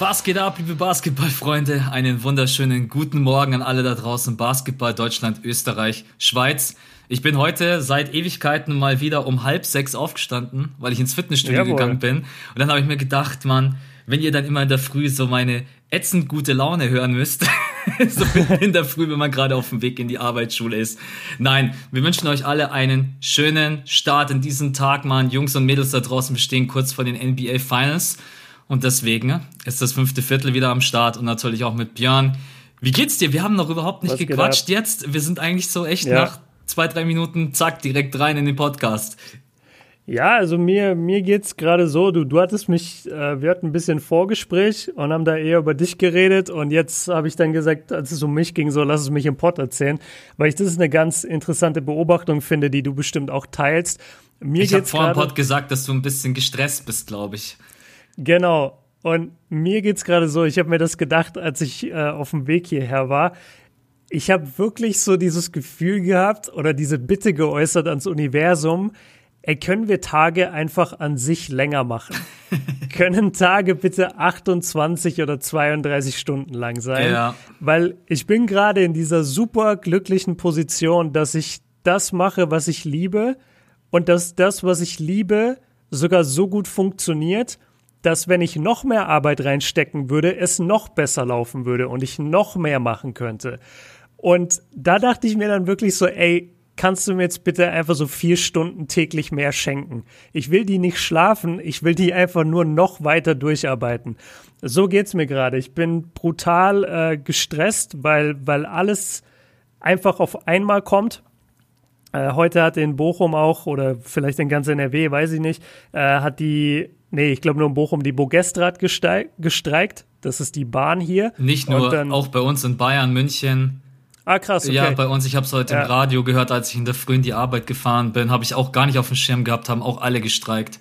Was geht ab, liebe Basketballfreunde? Einen wunderschönen guten Morgen an alle da draußen. Basketball Deutschland, Österreich, Schweiz. Ich bin heute seit Ewigkeiten mal wieder um halb sechs aufgestanden, weil ich ins Fitnessstudio Jawohl. gegangen bin. Und dann habe ich mir gedacht, Mann, wenn ihr dann immer in der Früh so meine ätzend gute Laune hören müsst, so in der Früh, wenn man gerade auf dem Weg in die Arbeitsschule ist. Nein, wir wünschen euch alle einen schönen Start in diesen Tag, Mann. Jungs und Mädels da draußen bestehen kurz vor den NBA Finals. Und deswegen ist das fünfte Viertel wieder am Start und natürlich auch mit Björn. Wie geht's dir? Wir haben noch überhaupt nicht Was gequatscht jetzt. Wir sind eigentlich so echt ja. nach zwei, drei Minuten, zack, direkt rein in den Podcast. Ja, also mir, mir geht's gerade so, du, du hattest mich, äh, wir hatten ein bisschen Vorgespräch und haben da eher über dich geredet und jetzt habe ich dann gesagt, als es um mich ging, so lass es mich im Pod erzählen, weil ich das ist eine ganz interessante Beobachtung finde, die du bestimmt auch teilst. Mir ich habe vor dem Pod gesagt, dass du ein bisschen gestresst bist, glaube ich. Genau. Und mir geht's gerade so, ich habe mir das gedacht, als ich äh, auf dem Weg hierher war. Ich habe wirklich so dieses Gefühl gehabt oder diese Bitte geäußert ans Universum, ey, können wir Tage einfach an sich länger machen? können Tage bitte 28 oder 32 Stunden lang sein? Ja. Weil ich bin gerade in dieser super glücklichen Position, dass ich das mache, was ich liebe und dass das, was ich liebe, sogar so gut funktioniert dass wenn ich noch mehr Arbeit reinstecken würde, es noch besser laufen würde und ich noch mehr machen könnte. Und da dachte ich mir dann wirklich so, ey, kannst du mir jetzt bitte einfach so vier Stunden täglich mehr schenken? Ich will die nicht schlafen, ich will die einfach nur noch weiter durcharbeiten. So geht's mir gerade. Ich bin brutal äh, gestresst, weil, weil alles einfach auf einmal kommt. Äh, heute hat in Bochum auch, oder vielleicht in ganz NRW, weiß ich nicht, äh, hat die Nee, ich glaube nur in Bochum die Bogestrat gestreikt. Das ist die Bahn hier. Nicht nur, dann, auch bei uns in Bayern, München. Ah, krass, okay. Ja, bei uns, ich habe es heute ja. im Radio gehört, als ich in der Früh in die Arbeit gefahren bin, habe ich auch gar nicht auf dem Schirm gehabt, haben auch alle gestreikt.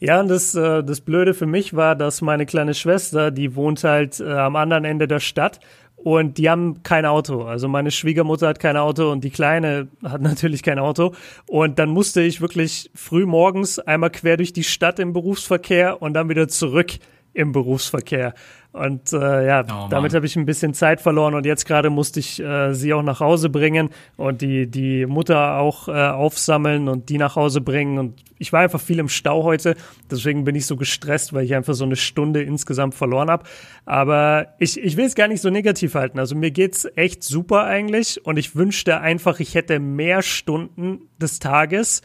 Ja, und das, äh, das Blöde für mich war, dass meine kleine Schwester, die wohnt halt äh, am anderen Ende der Stadt und die haben kein Auto. Also meine Schwiegermutter hat kein Auto und die Kleine hat natürlich kein Auto. Und dann musste ich wirklich früh morgens einmal quer durch die Stadt im Berufsverkehr und dann wieder zurück im Berufsverkehr. Und äh, ja, oh, damit habe ich ein bisschen Zeit verloren und jetzt gerade musste ich äh, sie auch nach Hause bringen und die, die Mutter auch äh, aufsammeln und die nach Hause bringen. Und ich war einfach viel im Stau heute, deswegen bin ich so gestresst, weil ich einfach so eine Stunde insgesamt verloren habe. Aber ich, ich will es gar nicht so negativ halten. Also mir geht's echt super eigentlich und ich wünschte einfach, ich hätte mehr Stunden des Tages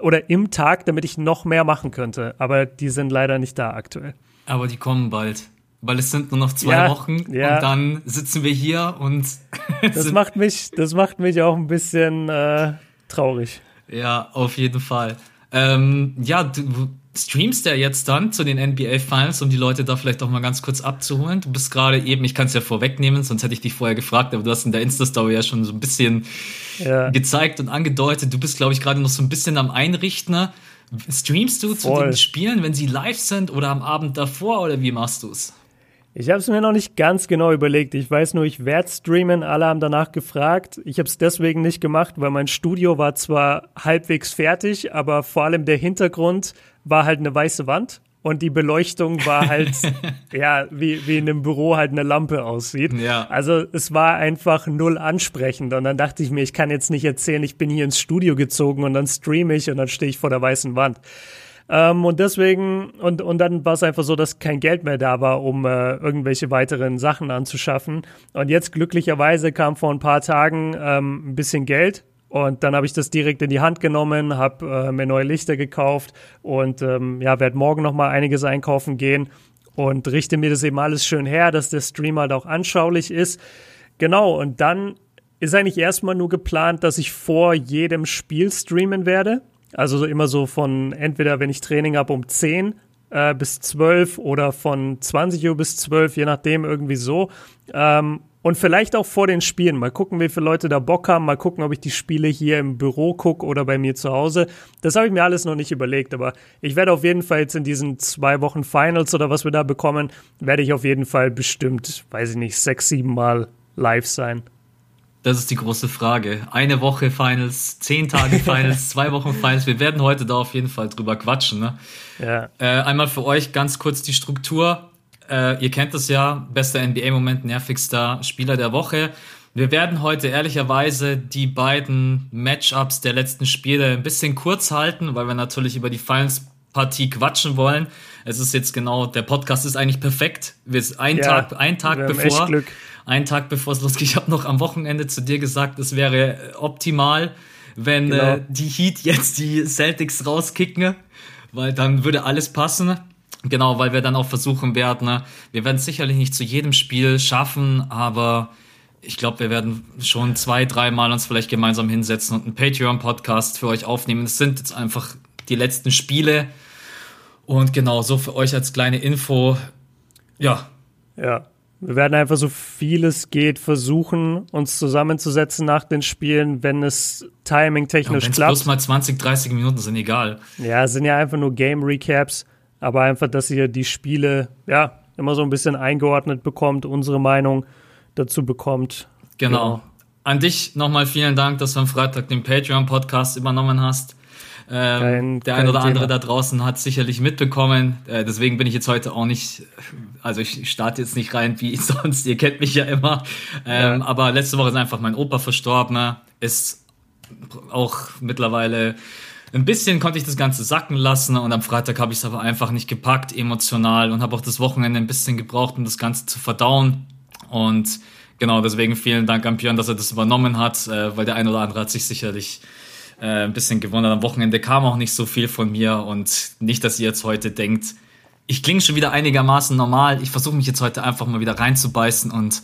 oder im Tag, damit ich noch mehr machen könnte. Aber die sind leider nicht da aktuell. Aber die kommen bald weil es sind nur noch zwei ja, Wochen ja. und dann sitzen wir hier und das macht mich, das macht mich auch ein bisschen äh, traurig. Ja, auf jeden Fall. Ähm, ja, du streamst ja jetzt dann zu den NBA Finals, um die Leute da vielleicht auch mal ganz kurz abzuholen. Du bist gerade eben, ich kann es ja vorwegnehmen, sonst hätte ich dich vorher gefragt, aber du hast in der Insta-Story ja schon so ein bisschen ja. gezeigt und angedeutet. Du bist, glaube ich, gerade noch so ein bisschen am Einrichten. Streamst du Voll. zu den Spielen, wenn sie live sind oder am Abend davor oder wie machst du es? Ich habe es mir noch nicht ganz genau überlegt. Ich weiß nur, ich werde streamen. Alle haben danach gefragt. Ich habe es deswegen nicht gemacht, weil mein Studio war zwar halbwegs fertig, aber vor allem der Hintergrund war halt eine weiße Wand und die Beleuchtung war halt ja wie, wie in einem Büro halt eine Lampe aussieht. Ja. Also es war einfach null ansprechend und dann dachte ich mir, ich kann jetzt nicht erzählen, ich bin hier ins Studio gezogen und dann streame ich und dann stehe ich vor der weißen Wand. Ähm, und deswegen, und, und dann war es einfach so, dass kein Geld mehr da war, um äh, irgendwelche weiteren Sachen anzuschaffen. Und jetzt glücklicherweise kam vor ein paar Tagen ähm, ein bisschen Geld. Und dann habe ich das direkt in die Hand genommen, habe äh, mir neue Lichter gekauft und ähm, ja, werde morgen noch mal einiges einkaufen gehen und richte mir das eben alles schön her, dass der Stream halt auch anschaulich ist. Genau, und dann ist eigentlich erstmal nur geplant, dass ich vor jedem Spiel streamen werde. Also immer so von entweder, wenn ich Training habe, um 10 äh, bis 12 oder von 20 Uhr bis 12, je nachdem, irgendwie so. Ähm, und vielleicht auch vor den Spielen. Mal gucken, wie viele Leute da Bock haben. Mal gucken, ob ich die Spiele hier im Büro gucke oder bei mir zu Hause. Das habe ich mir alles noch nicht überlegt. Aber ich werde auf jeden Fall jetzt in diesen zwei Wochen Finals oder was wir da bekommen, werde ich auf jeden Fall bestimmt, weiß ich nicht, sechs, sieben Mal live sein. Das ist die große Frage. Eine Woche Finals, zehn Tage Finals, zwei Wochen Finals. Wir werden heute da auf jeden Fall drüber quatschen. Ne? Ja. Äh, einmal für euch ganz kurz die Struktur. Äh, ihr kennt es ja, bester NBA-Moment, nervigster Spieler der Woche. Wir werden heute ehrlicherweise die beiden Matchups der letzten Spiele ein bisschen kurz halten, weil wir natürlich über die Finals-Partie quatschen wollen. Es ist jetzt genau, der Podcast ist eigentlich perfekt. Wir sind ein ja, Tag, ein Tag bevor, ein Tag bevor es losgeht. Ich habe noch am Wochenende zu dir gesagt, es wäre optimal, wenn genau. äh, die Heat jetzt die Celtics rauskicken, weil dann würde alles passen. Genau, weil wir dann auch versuchen werden, ne? wir werden es sicherlich nicht zu jedem Spiel schaffen, aber ich glaube, wir werden schon zwei, dreimal uns vielleicht gemeinsam hinsetzen und einen Patreon-Podcast für euch aufnehmen. Es sind jetzt einfach die letzten Spiele. Und genau, so für euch als kleine Info. Ja. Ja. Wir werden einfach so viel es geht versuchen, uns zusammenzusetzen nach den Spielen, wenn es timing-technisch ja, klappt. Bloß mal 20, 30 Minuten sind egal. Ja, sind ja einfach nur Game-Recaps, aber einfach, dass ihr die Spiele, ja, immer so ein bisschen eingeordnet bekommt, unsere Meinung dazu bekommt. Genau. Ja. An dich nochmal vielen Dank, dass du am Freitag den Patreon-Podcast übernommen hast. Ähm, kein, der ein oder Thema. andere da draußen hat sicherlich mitbekommen. Äh, deswegen bin ich jetzt heute auch nicht, also ich starte jetzt nicht rein wie sonst. Ihr kennt mich ja immer. Ähm, ja. Aber letzte Woche ist einfach mein Opa verstorben. Ist auch mittlerweile ein bisschen konnte ich das Ganze sacken lassen und am Freitag habe ich es aber einfach nicht gepackt emotional und habe auch das Wochenende ein bisschen gebraucht, um das Ganze zu verdauen. Und genau deswegen vielen Dank an Björn, dass er das übernommen hat, äh, weil der ein oder andere hat sich sicherlich äh, ein bisschen gewundert. Am Wochenende kam auch nicht so viel von mir und nicht, dass ihr jetzt heute denkt, ich klinge schon wieder einigermaßen normal. Ich versuche mich jetzt heute einfach mal wieder reinzubeißen und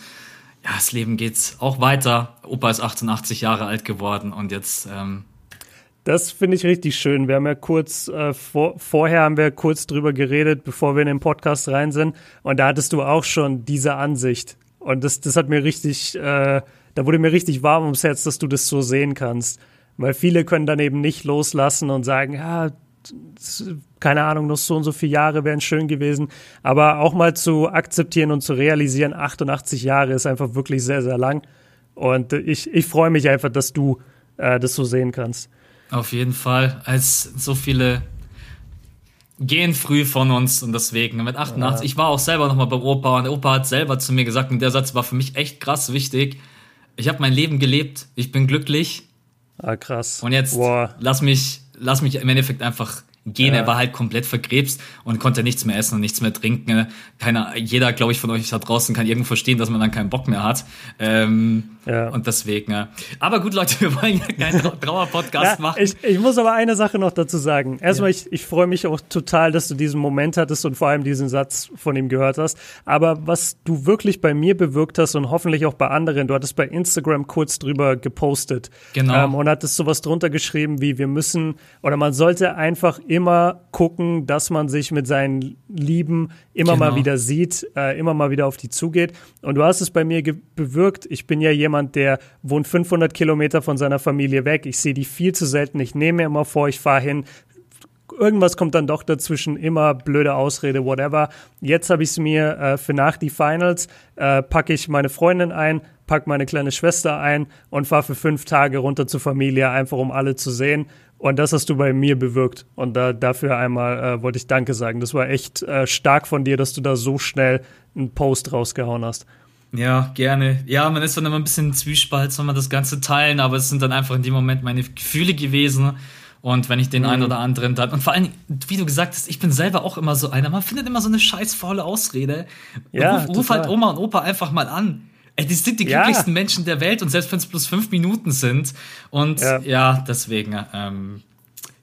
ja, das Leben geht auch weiter. Opa ist 88 Jahre alt geworden und jetzt ähm, das finde ich richtig schön. Wir haben ja kurz äh, vor, vorher haben wir kurz drüber geredet, bevor wir in den Podcast rein sind. Und da hattest du auch schon diese Ansicht. Und das, das hat mir richtig, äh, da wurde mir richtig warm ums Herz, dass du das so sehen kannst. Weil viele können dann eben nicht loslassen und sagen, ja, keine Ahnung, noch so und so viele Jahre wären schön gewesen. Aber auch mal zu akzeptieren und zu realisieren, 88 Jahre ist einfach wirklich sehr, sehr lang. Und ich, ich freue mich einfach, dass du äh, das so sehen kannst. Auf jeden Fall, als so viele gehen früh von uns und deswegen mit 88. Ja. Ich war auch selber nochmal beim Opa und der Opa hat selber zu mir gesagt, und der Satz war für mich echt krass wichtig. Ich habe mein Leben gelebt, ich bin glücklich. Ah, krass. Und jetzt Boah. lass mich, lass mich im Endeffekt einfach gehen. Ja. Er war halt komplett verkrebst und konnte nichts mehr essen und nichts mehr trinken. Keiner, jeder, glaube ich, von euch da draußen kann irgendwo verstehen, dass man dann keinen Bock mehr hat. Ähm, ja. Und deswegen. Ja. Aber gut, Leute, wir wollen ja keinen Trauer-Podcast machen. Ich, ich, muss aber eine Sache noch dazu sagen. Erstmal, ich, ich freue mich auch total, dass du diesen Moment hattest und vor allem diesen Satz von ihm gehört hast. Aber was du wirklich bei mir bewirkt hast und hoffentlich auch bei anderen, du hattest bei Instagram kurz drüber gepostet. Genau. Ähm, und hattest sowas drunter geschrieben wie, wir müssen oder man sollte einfach immer gucken, dass man sich mit seinen Lieben immer genau. mal wieder sieht, äh, immer mal wieder auf die zugeht. Und du hast es bei mir bewirkt. Ich bin ja jemand, der wohnt 500 Kilometer von seiner Familie weg. Ich sehe die viel zu selten. Ich nehme mir immer vor, ich fahre hin. Irgendwas kommt dann doch dazwischen, immer blöde Ausrede, whatever. Jetzt habe ich es mir äh, für nach die Finals, äh, packe ich meine Freundin ein, packe meine kleine Schwester ein und fahre für fünf Tage runter zur Familie, einfach um alle zu sehen. Und das hast du bei mir bewirkt. Und da, dafür einmal äh, wollte ich Danke sagen. Das war echt äh, stark von dir, dass du da so schnell einen Post rausgehauen hast. Ja, gerne. Ja, man ist dann immer ein bisschen Zwiespalt, soll man das Ganze teilen, aber es sind dann einfach in dem Moment meine Gefühle gewesen. Und wenn ich den mhm. einen oder anderen dann, und vor allem, wie du gesagt hast, ich bin selber auch immer so einer, man findet immer so eine scheiß faule Ausrede. Ja, ruf, ruf halt Oma und Opa einfach mal an. Ey, die sind die ja. glücklichsten Menschen der Welt und selbst wenn es bloß fünf Minuten sind. Und ja, ja deswegen, ähm,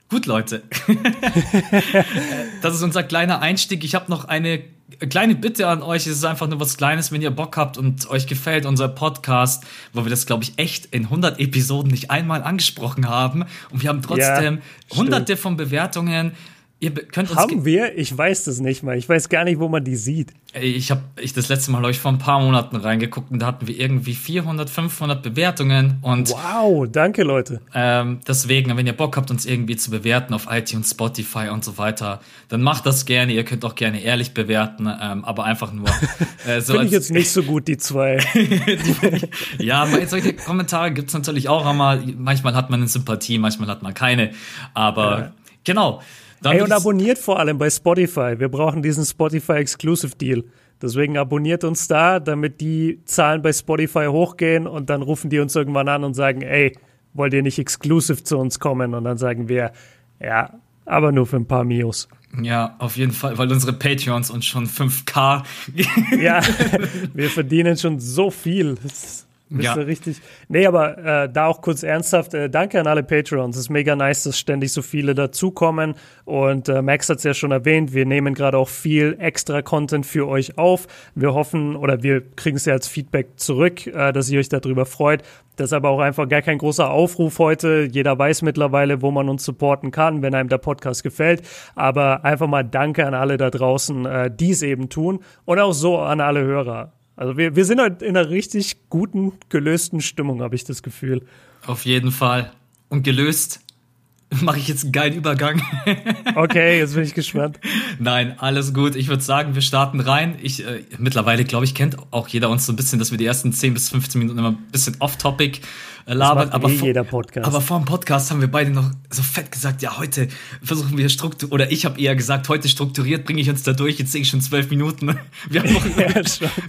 gut, Leute. das ist unser kleiner Einstieg. Ich habe noch eine kleine Bitte an euch. Es ist einfach nur was Kleines, wenn ihr Bock habt und euch gefällt unser Podcast, wo wir das, glaube ich, echt in 100 Episoden nicht einmal angesprochen haben. Und wir haben trotzdem ja, hunderte von Bewertungen. Ihr könnt Haben wir? Ich weiß das nicht mal. Ich weiß gar nicht, wo man die sieht. Ich habe ich das letzte Mal, ich, vor ein paar Monaten reingeguckt und da hatten wir irgendwie 400, 500 Bewertungen. Und, wow, danke, Leute. Ähm, deswegen, wenn ihr Bock habt, uns irgendwie zu bewerten auf iTunes, Spotify und so weiter, dann macht das gerne. Ihr könnt auch gerne ehrlich bewerten, ähm, aber einfach nur. Äh, so Finde ich jetzt nicht so gut, die zwei. ja, solche Kommentare gibt es natürlich auch einmal. Manchmal hat man eine Sympathie, manchmal hat man keine. Aber ja. genau. Ey, und abonniert vor allem bei Spotify. Wir brauchen diesen Spotify Exclusive Deal. Deswegen abonniert uns da, damit die Zahlen bei Spotify hochgehen und dann rufen die uns irgendwann an und sagen, ey, wollt ihr nicht exclusive zu uns kommen? Und dann sagen wir, ja, aber nur für ein paar Mios. Ja, auf jeden Fall, weil unsere Patreons uns schon 5K. ja, wir verdienen schon so viel. Das bist ja. du richtig. Nee, aber äh, da auch kurz ernsthaft, äh, danke an alle Patreons. Es ist mega nice, dass ständig so viele dazukommen. Und äh, Max hat es ja schon erwähnt, wir nehmen gerade auch viel extra Content für euch auf. Wir hoffen oder wir kriegen es ja als Feedback zurück, äh, dass ihr euch darüber freut. Das ist aber auch einfach gar kein großer Aufruf heute. Jeder weiß mittlerweile, wo man uns supporten kann, wenn einem der Podcast gefällt. Aber einfach mal danke an alle da draußen, äh, die es eben tun. Und auch so an alle Hörer. Also wir, wir sind halt in einer richtig guten, gelösten Stimmung, habe ich das Gefühl. Auf jeden Fall. Und gelöst mache ich jetzt einen geilen Übergang. okay, jetzt bin ich gespannt. Nein, alles gut. Ich würde sagen, wir starten rein. Ich äh, mittlerweile glaube ich kennt auch jeder uns so ein bisschen, dass wir die ersten 10 bis 15 Minuten immer ein bisschen off-topic äh, labern. aber, eh jeder Podcast. aber vor dem Podcast haben wir beide noch so fett gesagt, ja heute versuchen wir strukturiert oder ich habe eher gesagt, heute strukturiert bringe ich uns da durch. Jetzt sehe ich schon zwölf Minuten. Wir haben noch, ja,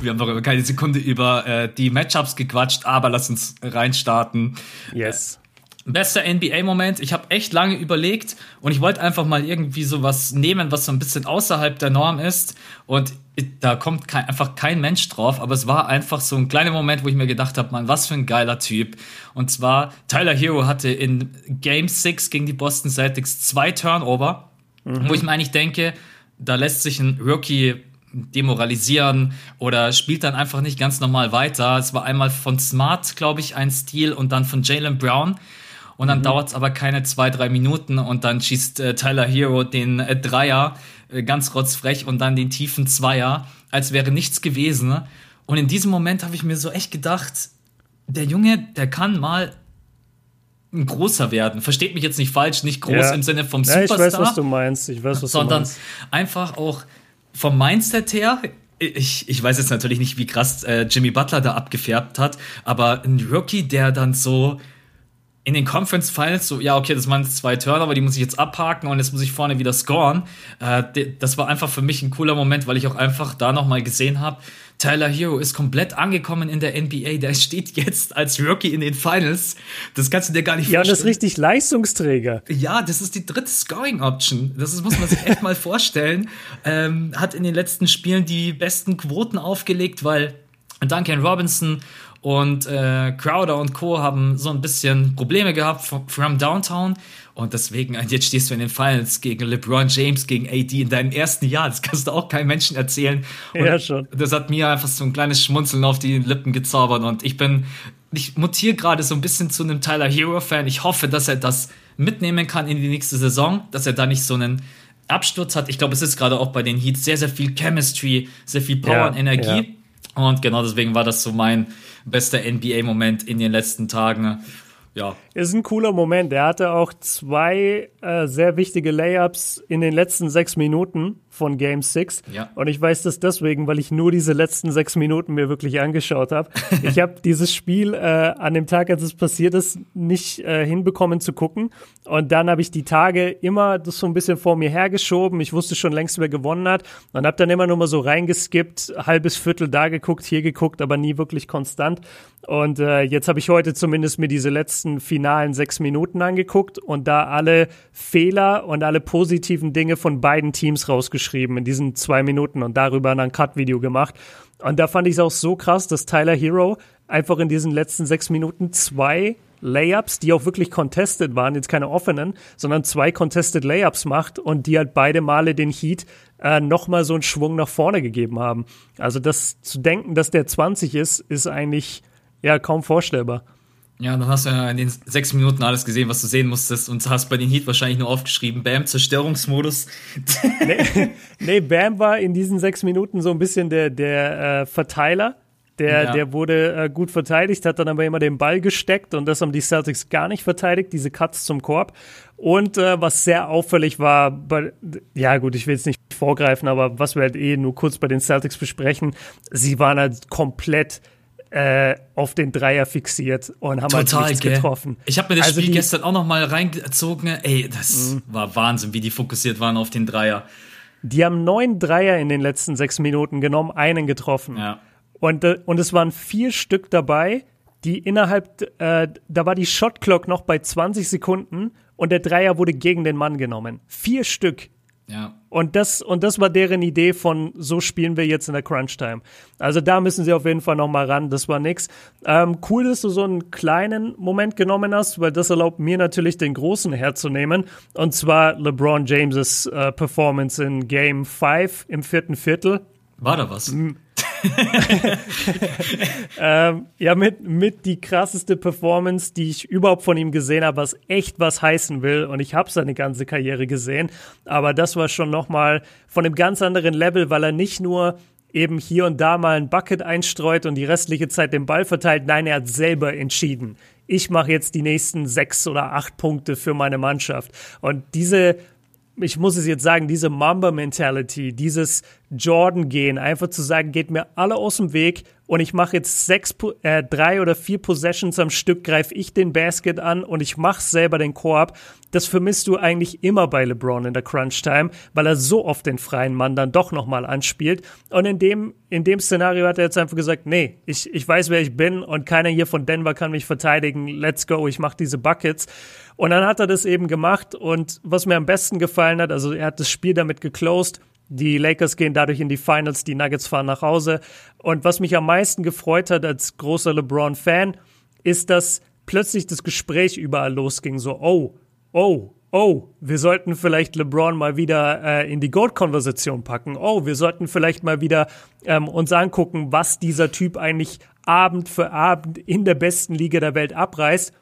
wir haben noch keine Sekunde über äh, die Matchups gequatscht, aber lass uns reinstarten. Yes. Bester NBA-Moment. Ich habe echt lange überlegt und ich wollte einfach mal irgendwie sowas nehmen, was so ein bisschen außerhalb der Norm ist. Und da kommt kein, einfach kein Mensch drauf, aber es war einfach so ein kleiner Moment, wo ich mir gedacht habe, man, was für ein geiler Typ. Und zwar, Tyler Hero hatte in Game 6 gegen die Boston Celtics zwei Turnover, mhm. wo ich mir eigentlich denke, da lässt sich ein Rookie demoralisieren oder spielt dann einfach nicht ganz normal weiter. Es war einmal von Smart, glaube ich, ein Stil und dann von Jalen Brown und dann mhm. dauert es aber keine zwei, drei Minuten und dann schießt äh, Tyler Hero den äh, Dreier äh, ganz rotzfrech und dann den tiefen Zweier, als wäre nichts gewesen. Und in diesem Moment habe ich mir so echt gedacht, der Junge, der kann mal ein großer werden. Versteht mich jetzt nicht falsch, nicht groß ja. im Sinne vom Superstar. Ja, ich weiß, was du meinst. Ich weiß, was sondern du meinst. einfach auch vom Mindset her ich, ich weiß jetzt natürlich nicht, wie krass äh, Jimmy Butler da abgefärbt hat, aber ein Rookie, der dann so in den Conference Finals so, ja, okay, das waren zwei Turnover, die muss ich jetzt abhaken und jetzt muss ich vorne wieder scoren. Äh, das war einfach für mich ein cooler Moment, weil ich auch einfach da nochmal gesehen habe, Tyler Hero ist komplett angekommen in der NBA. Der steht jetzt als Rookie in den Finals. Das kannst du dir gar nicht ja, vorstellen. Ja, das ist richtig Leistungsträger. Ja, das ist die dritte Scoring Option. Das ist, muss man sich echt mal vorstellen. Ähm, hat in den letzten Spielen die besten Quoten aufgelegt, weil Duncan Robinson und äh, Crowder und Co. haben so ein bisschen Probleme gehabt from, from Downtown. Und deswegen, äh, jetzt stehst du in den Finals gegen LeBron James, gegen AD in deinem ersten Jahr. Das kannst du auch keinem Menschen erzählen. Und ja, schon. Das hat mir einfach so ein kleines Schmunzeln auf die Lippen gezaubert. Und ich bin, ich mutiere gerade so ein bisschen zu einem Tyler Hero-Fan. Ich hoffe, dass er das mitnehmen kann in die nächste Saison, dass er da nicht so einen Absturz hat. Ich glaube, es ist gerade auch bei den Heats sehr, sehr viel Chemistry, sehr viel Power ja, und Energie. Ja. Und genau deswegen war das so mein bester NBA-Moment in den letzten Tagen. Ja. Ist ein cooler Moment. Er hatte auch zwei äh, sehr wichtige Layups in den letzten sechs Minuten von Game 6. Ja. Und ich weiß das deswegen, weil ich nur diese letzten sechs Minuten mir wirklich angeschaut habe. ich habe dieses Spiel äh, an dem Tag, als es passiert ist, nicht äh, hinbekommen zu gucken. Und dann habe ich die Tage immer das so ein bisschen vor mir hergeschoben. Ich wusste schon längst, wer gewonnen hat. Und habe dann immer nur mal so reingeskippt, halbes Viertel da geguckt, hier geguckt, aber nie wirklich konstant. Und äh, jetzt habe ich heute zumindest mir diese letzten finalen sechs Minuten angeguckt und da alle Fehler und alle positiven Dinge von beiden Teams rausgeschrieben in diesen zwei Minuten und darüber ein Cut-Video gemacht. Und da fand ich es auch so krass, dass Tyler Hero einfach in diesen letzten sechs Minuten zwei Layups, die auch wirklich contested waren, jetzt keine offenen, sondern zwei contested Layups macht und die halt beide Male den Heat äh, nochmal so einen Schwung nach vorne gegeben haben. Also das zu denken, dass der 20 ist, ist eigentlich ja kaum vorstellbar. Ja, dann hast du ja in den sechs Minuten alles gesehen, was du sehen musstest und hast bei den Heat wahrscheinlich nur aufgeschrieben, Bam, Zerstörungsmodus. nee, nee, Bam war in diesen sechs Minuten so ein bisschen der, der äh, Verteiler. Der, ja. der wurde äh, gut verteidigt, hat dann aber immer den Ball gesteckt und das haben die Celtics gar nicht verteidigt, diese Cuts zum Korb. Und äh, was sehr auffällig war, bei, ja gut, ich will jetzt nicht vorgreifen, aber was wir halt eh nur kurz bei den Celtics besprechen, sie waren halt komplett äh, auf den Dreier fixiert und haben halt Total, halt nichts gell? getroffen. Ich habe mir das also Spiel gestern auch noch mal reingezogen. Ey, das mhm. war Wahnsinn, wie die fokussiert waren auf den Dreier. Die haben neun Dreier in den letzten sechs Minuten genommen, einen getroffen. Ja. Und, äh, und es waren vier Stück dabei, die innerhalb, äh, da war die Shotclock noch bei 20 Sekunden und der Dreier wurde gegen den Mann genommen. Vier Stück. Ja. Und das, und das war deren Idee von, so spielen wir jetzt in der Crunch-Time. Also da müssen sie auf jeden Fall nochmal ran, das war nix. Ähm, cool, dass du so einen kleinen Moment genommen hast, weil das erlaubt mir natürlich den großen herzunehmen. Und zwar LeBron James' äh, Performance in Game 5 im vierten Viertel. War da was? Ähm, ja, mit, mit die krasseste Performance, die ich überhaupt von ihm gesehen habe, was echt was heißen will. Und ich habe seine ganze Karriere gesehen. Aber das war schon nochmal von einem ganz anderen Level, weil er nicht nur eben hier und da mal ein Bucket einstreut und die restliche Zeit den Ball verteilt. Nein, er hat selber entschieden. Ich mache jetzt die nächsten sechs oder acht Punkte für meine Mannschaft. Und diese ich muss es jetzt sagen, diese Mamba-Mentality, dieses Jordan-Gehen, einfach zu sagen, geht mir alle aus dem Weg und ich mache jetzt sechs, äh, drei oder vier Possessions am Stück, greife ich den Basket an und ich mache selber den Korb. Das vermisst du eigentlich immer bei LeBron in der Crunch-Time, weil er so oft den freien Mann dann doch nochmal anspielt. Und in dem, in dem Szenario hat er jetzt einfach gesagt, nee, ich, ich weiß, wer ich bin und keiner hier von Denver kann mich verteidigen. Let's go, ich mache diese Buckets. Und dann hat er das eben gemacht und was mir am besten gefallen hat, also er hat das Spiel damit geclosed. Die Lakers gehen dadurch in die Finals, die Nuggets fahren nach Hause. Und was mich am meisten gefreut hat als großer LeBron-Fan, ist, dass plötzlich das Gespräch überall losging. So, oh, oh, oh, wir sollten vielleicht LeBron mal wieder äh, in die Gold-Konversation packen. Oh, wir sollten vielleicht mal wieder ähm, uns angucken, was dieser Typ eigentlich Abend für Abend in der besten Liga der Welt abreißt.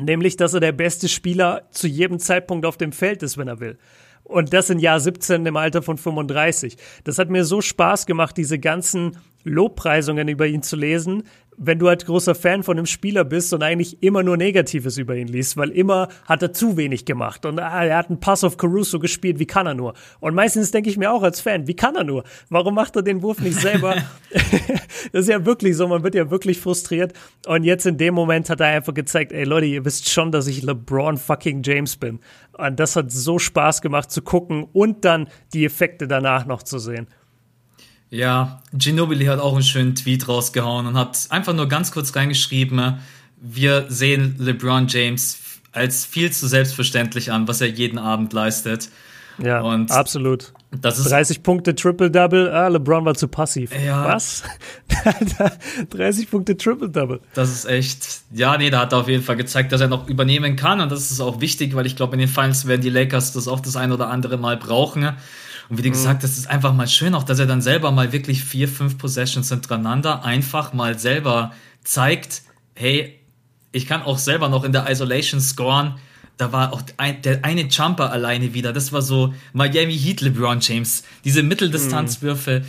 Nämlich, dass er der beste Spieler zu jedem Zeitpunkt auf dem Feld ist, wenn er will. Und das in Jahr 17 im Alter von 35. Das hat mir so Spaß gemacht, diese ganzen Lobpreisungen über ihn zu lesen, wenn du halt großer Fan von einem Spieler bist und eigentlich immer nur Negatives über ihn liest, weil immer hat er zu wenig gemacht und ah, er hat einen Pass auf Caruso gespielt, wie kann er nur? Und meistens denke ich mir auch als Fan, wie kann er nur? Warum macht er den Wurf nicht selber? das ist ja wirklich so, man wird ja wirklich frustriert. Und jetzt in dem Moment hat er einfach gezeigt, ey Leute, ihr wisst schon, dass ich LeBron fucking James bin. Und das hat so Spaß gemacht zu gucken und dann die Effekte danach noch zu sehen. Ja, Ginobili hat auch einen schönen Tweet rausgehauen und hat einfach nur ganz kurz reingeschrieben, wir sehen LeBron James als viel zu selbstverständlich an, was er jeden Abend leistet. Ja, und absolut. Das ist 30 Punkte Triple-Double, ah, LeBron war zu passiv. Ja. Was? 30 Punkte Triple-Double. Das ist echt, ja, nee, da hat er auf jeden Fall gezeigt, dass er noch übernehmen kann und das ist auch wichtig, weil ich glaube, in den Finals werden die Lakers das auch das ein oder andere Mal brauchen. Und wie du mhm. gesagt hast, ist einfach mal schön auch, dass er dann selber mal wirklich vier, fünf Possessions hintereinander einfach mal selber zeigt, hey, ich kann auch selber noch in der Isolation scoren. Da war auch ein, der eine Jumper alleine wieder. Das war so Miami Heat LeBron James. Diese Mitteldistanzwürfe. Mhm.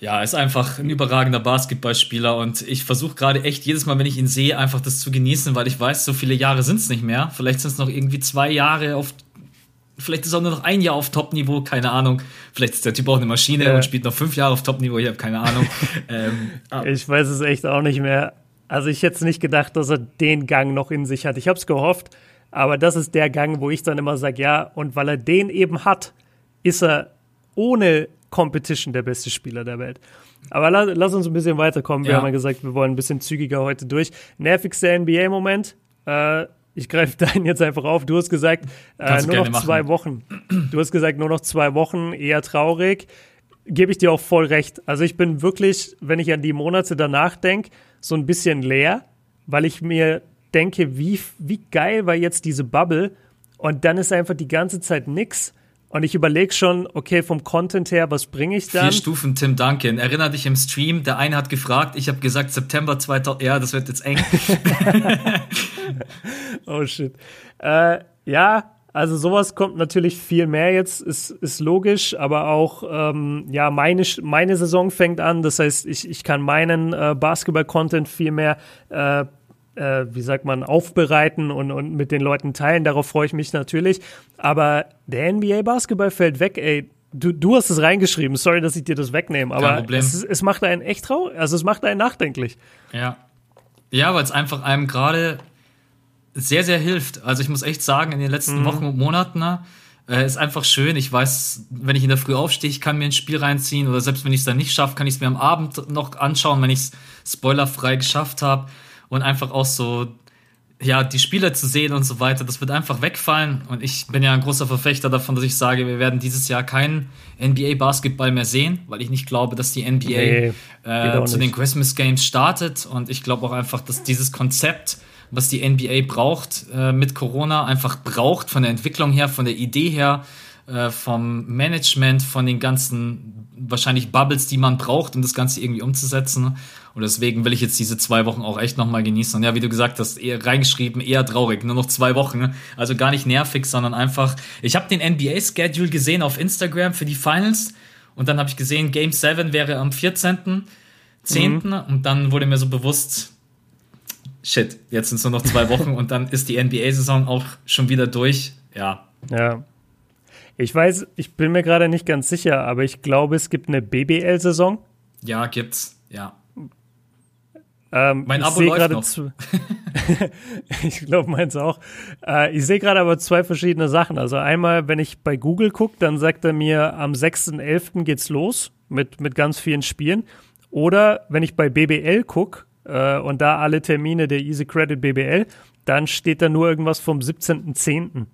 Ja, ist einfach ein überragender Basketballspieler und ich versuche gerade echt jedes Mal, wenn ich ihn sehe, einfach das zu genießen, weil ich weiß, so viele Jahre sind es nicht mehr. Vielleicht sind es noch irgendwie zwei Jahre auf Vielleicht ist er nur noch ein Jahr auf Top-Niveau, keine Ahnung. Vielleicht ist der Typ auch eine Maschine ja. und spielt noch fünf Jahre auf Top-Niveau, ich habe keine Ahnung. ähm, ich weiß es echt auch nicht mehr. Also ich hätte nicht gedacht, dass er den Gang noch in sich hat. Ich habe es gehofft, aber das ist der Gang, wo ich dann immer sage, ja, und weil er den eben hat, ist er ohne Competition der beste Spieler der Welt. Aber lass, lass uns ein bisschen weiterkommen. Wir ja. haben ja gesagt, wir wollen ein bisschen zügiger heute durch. Nervigster NBA-Moment. Äh, ich greife deinen jetzt einfach auf. Du hast gesagt, äh, nur noch zwei Wochen. Du hast gesagt, nur noch zwei Wochen, eher traurig. Gebe ich dir auch voll recht. Also ich bin wirklich, wenn ich an die Monate danach denke, so ein bisschen leer, weil ich mir denke, wie, wie geil war jetzt diese Bubble und dann ist einfach die ganze Zeit nix. Und ich überlege schon, okay, vom Content her, was bringe ich dann? Vier Stufen Tim Duncan. Erinner dich im Stream, der eine hat gefragt, ich habe gesagt September 2000, ja, das wird jetzt eng. oh shit. Äh, ja, also sowas kommt natürlich viel mehr jetzt, ist, ist logisch, aber auch, ähm, ja, meine, meine Saison fängt an, das heißt, ich, ich kann meinen äh, Basketball-Content viel mehr äh, äh, wie sagt man, aufbereiten und, und mit den Leuten teilen. Darauf freue ich mich natürlich. Aber der NBA-Basketball fällt weg, ey. Du, du hast es reingeschrieben, sorry, dass ich dir das wegnehme, aber es, es macht einen echt traurig, also es macht einen nachdenklich. Ja. Ja, weil es einfach einem gerade sehr, sehr hilft. Also ich muss echt sagen, in den letzten mhm. Wochen und Monaten, Äh, ist einfach schön. Ich weiß, wenn ich in der Früh aufstehe, ich kann mir ein Spiel reinziehen oder selbst wenn ich es dann nicht schaffe, kann ich es mir am Abend noch anschauen, wenn ich es spoilerfrei geschafft habe und einfach auch so ja, die Spieler zu sehen und so weiter, das wird einfach wegfallen. Und ich bin ja ein großer Verfechter davon, dass ich sage, wir werden dieses Jahr keinen NBA-Basketball mehr sehen, weil ich nicht glaube, dass die NBA nee, äh, zu den Christmas Games startet. Und ich glaube auch einfach, dass dieses Konzept, was die NBA braucht, äh, mit Corona einfach braucht, von der Entwicklung her, von der Idee her, äh, vom Management, von den ganzen wahrscheinlich Bubbles, die man braucht, um das Ganze irgendwie umzusetzen. Und deswegen will ich jetzt diese zwei Wochen auch echt nochmal genießen. Und ja, wie du gesagt hast, eher reingeschrieben, eher traurig. Nur noch zwei Wochen. Ne? Also gar nicht nervig, sondern einfach. Ich habe den NBA-Schedule gesehen auf Instagram für die Finals. Und dann habe ich gesehen, Game 7 wäre am 14.10. Mhm. Und dann wurde mir so bewusst, shit, jetzt sind es nur noch zwei Wochen und dann ist die NBA-Saison auch schon wieder durch. Ja. Ja, ich weiß, ich bin mir gerade nicht ganz sicher, aber ich glaube, es gibt eine BBL-Saison. Ja, gibt's, ja. Ähm, mein Abo läuft noch. ich glaube, meins auch. Äh, ich sehe gerade aber zwei verschiedene Sachen. Also einmal, wenn ich bei Google gucke, dann sagt er mir, am 6.11. geht's los mit, mit ganz vielen Spielen. Oder wenn ich bei BBL gucke äh, und da alle Termine der Easy Credit BBL, dann steht da nur irgendwas vom 17.10.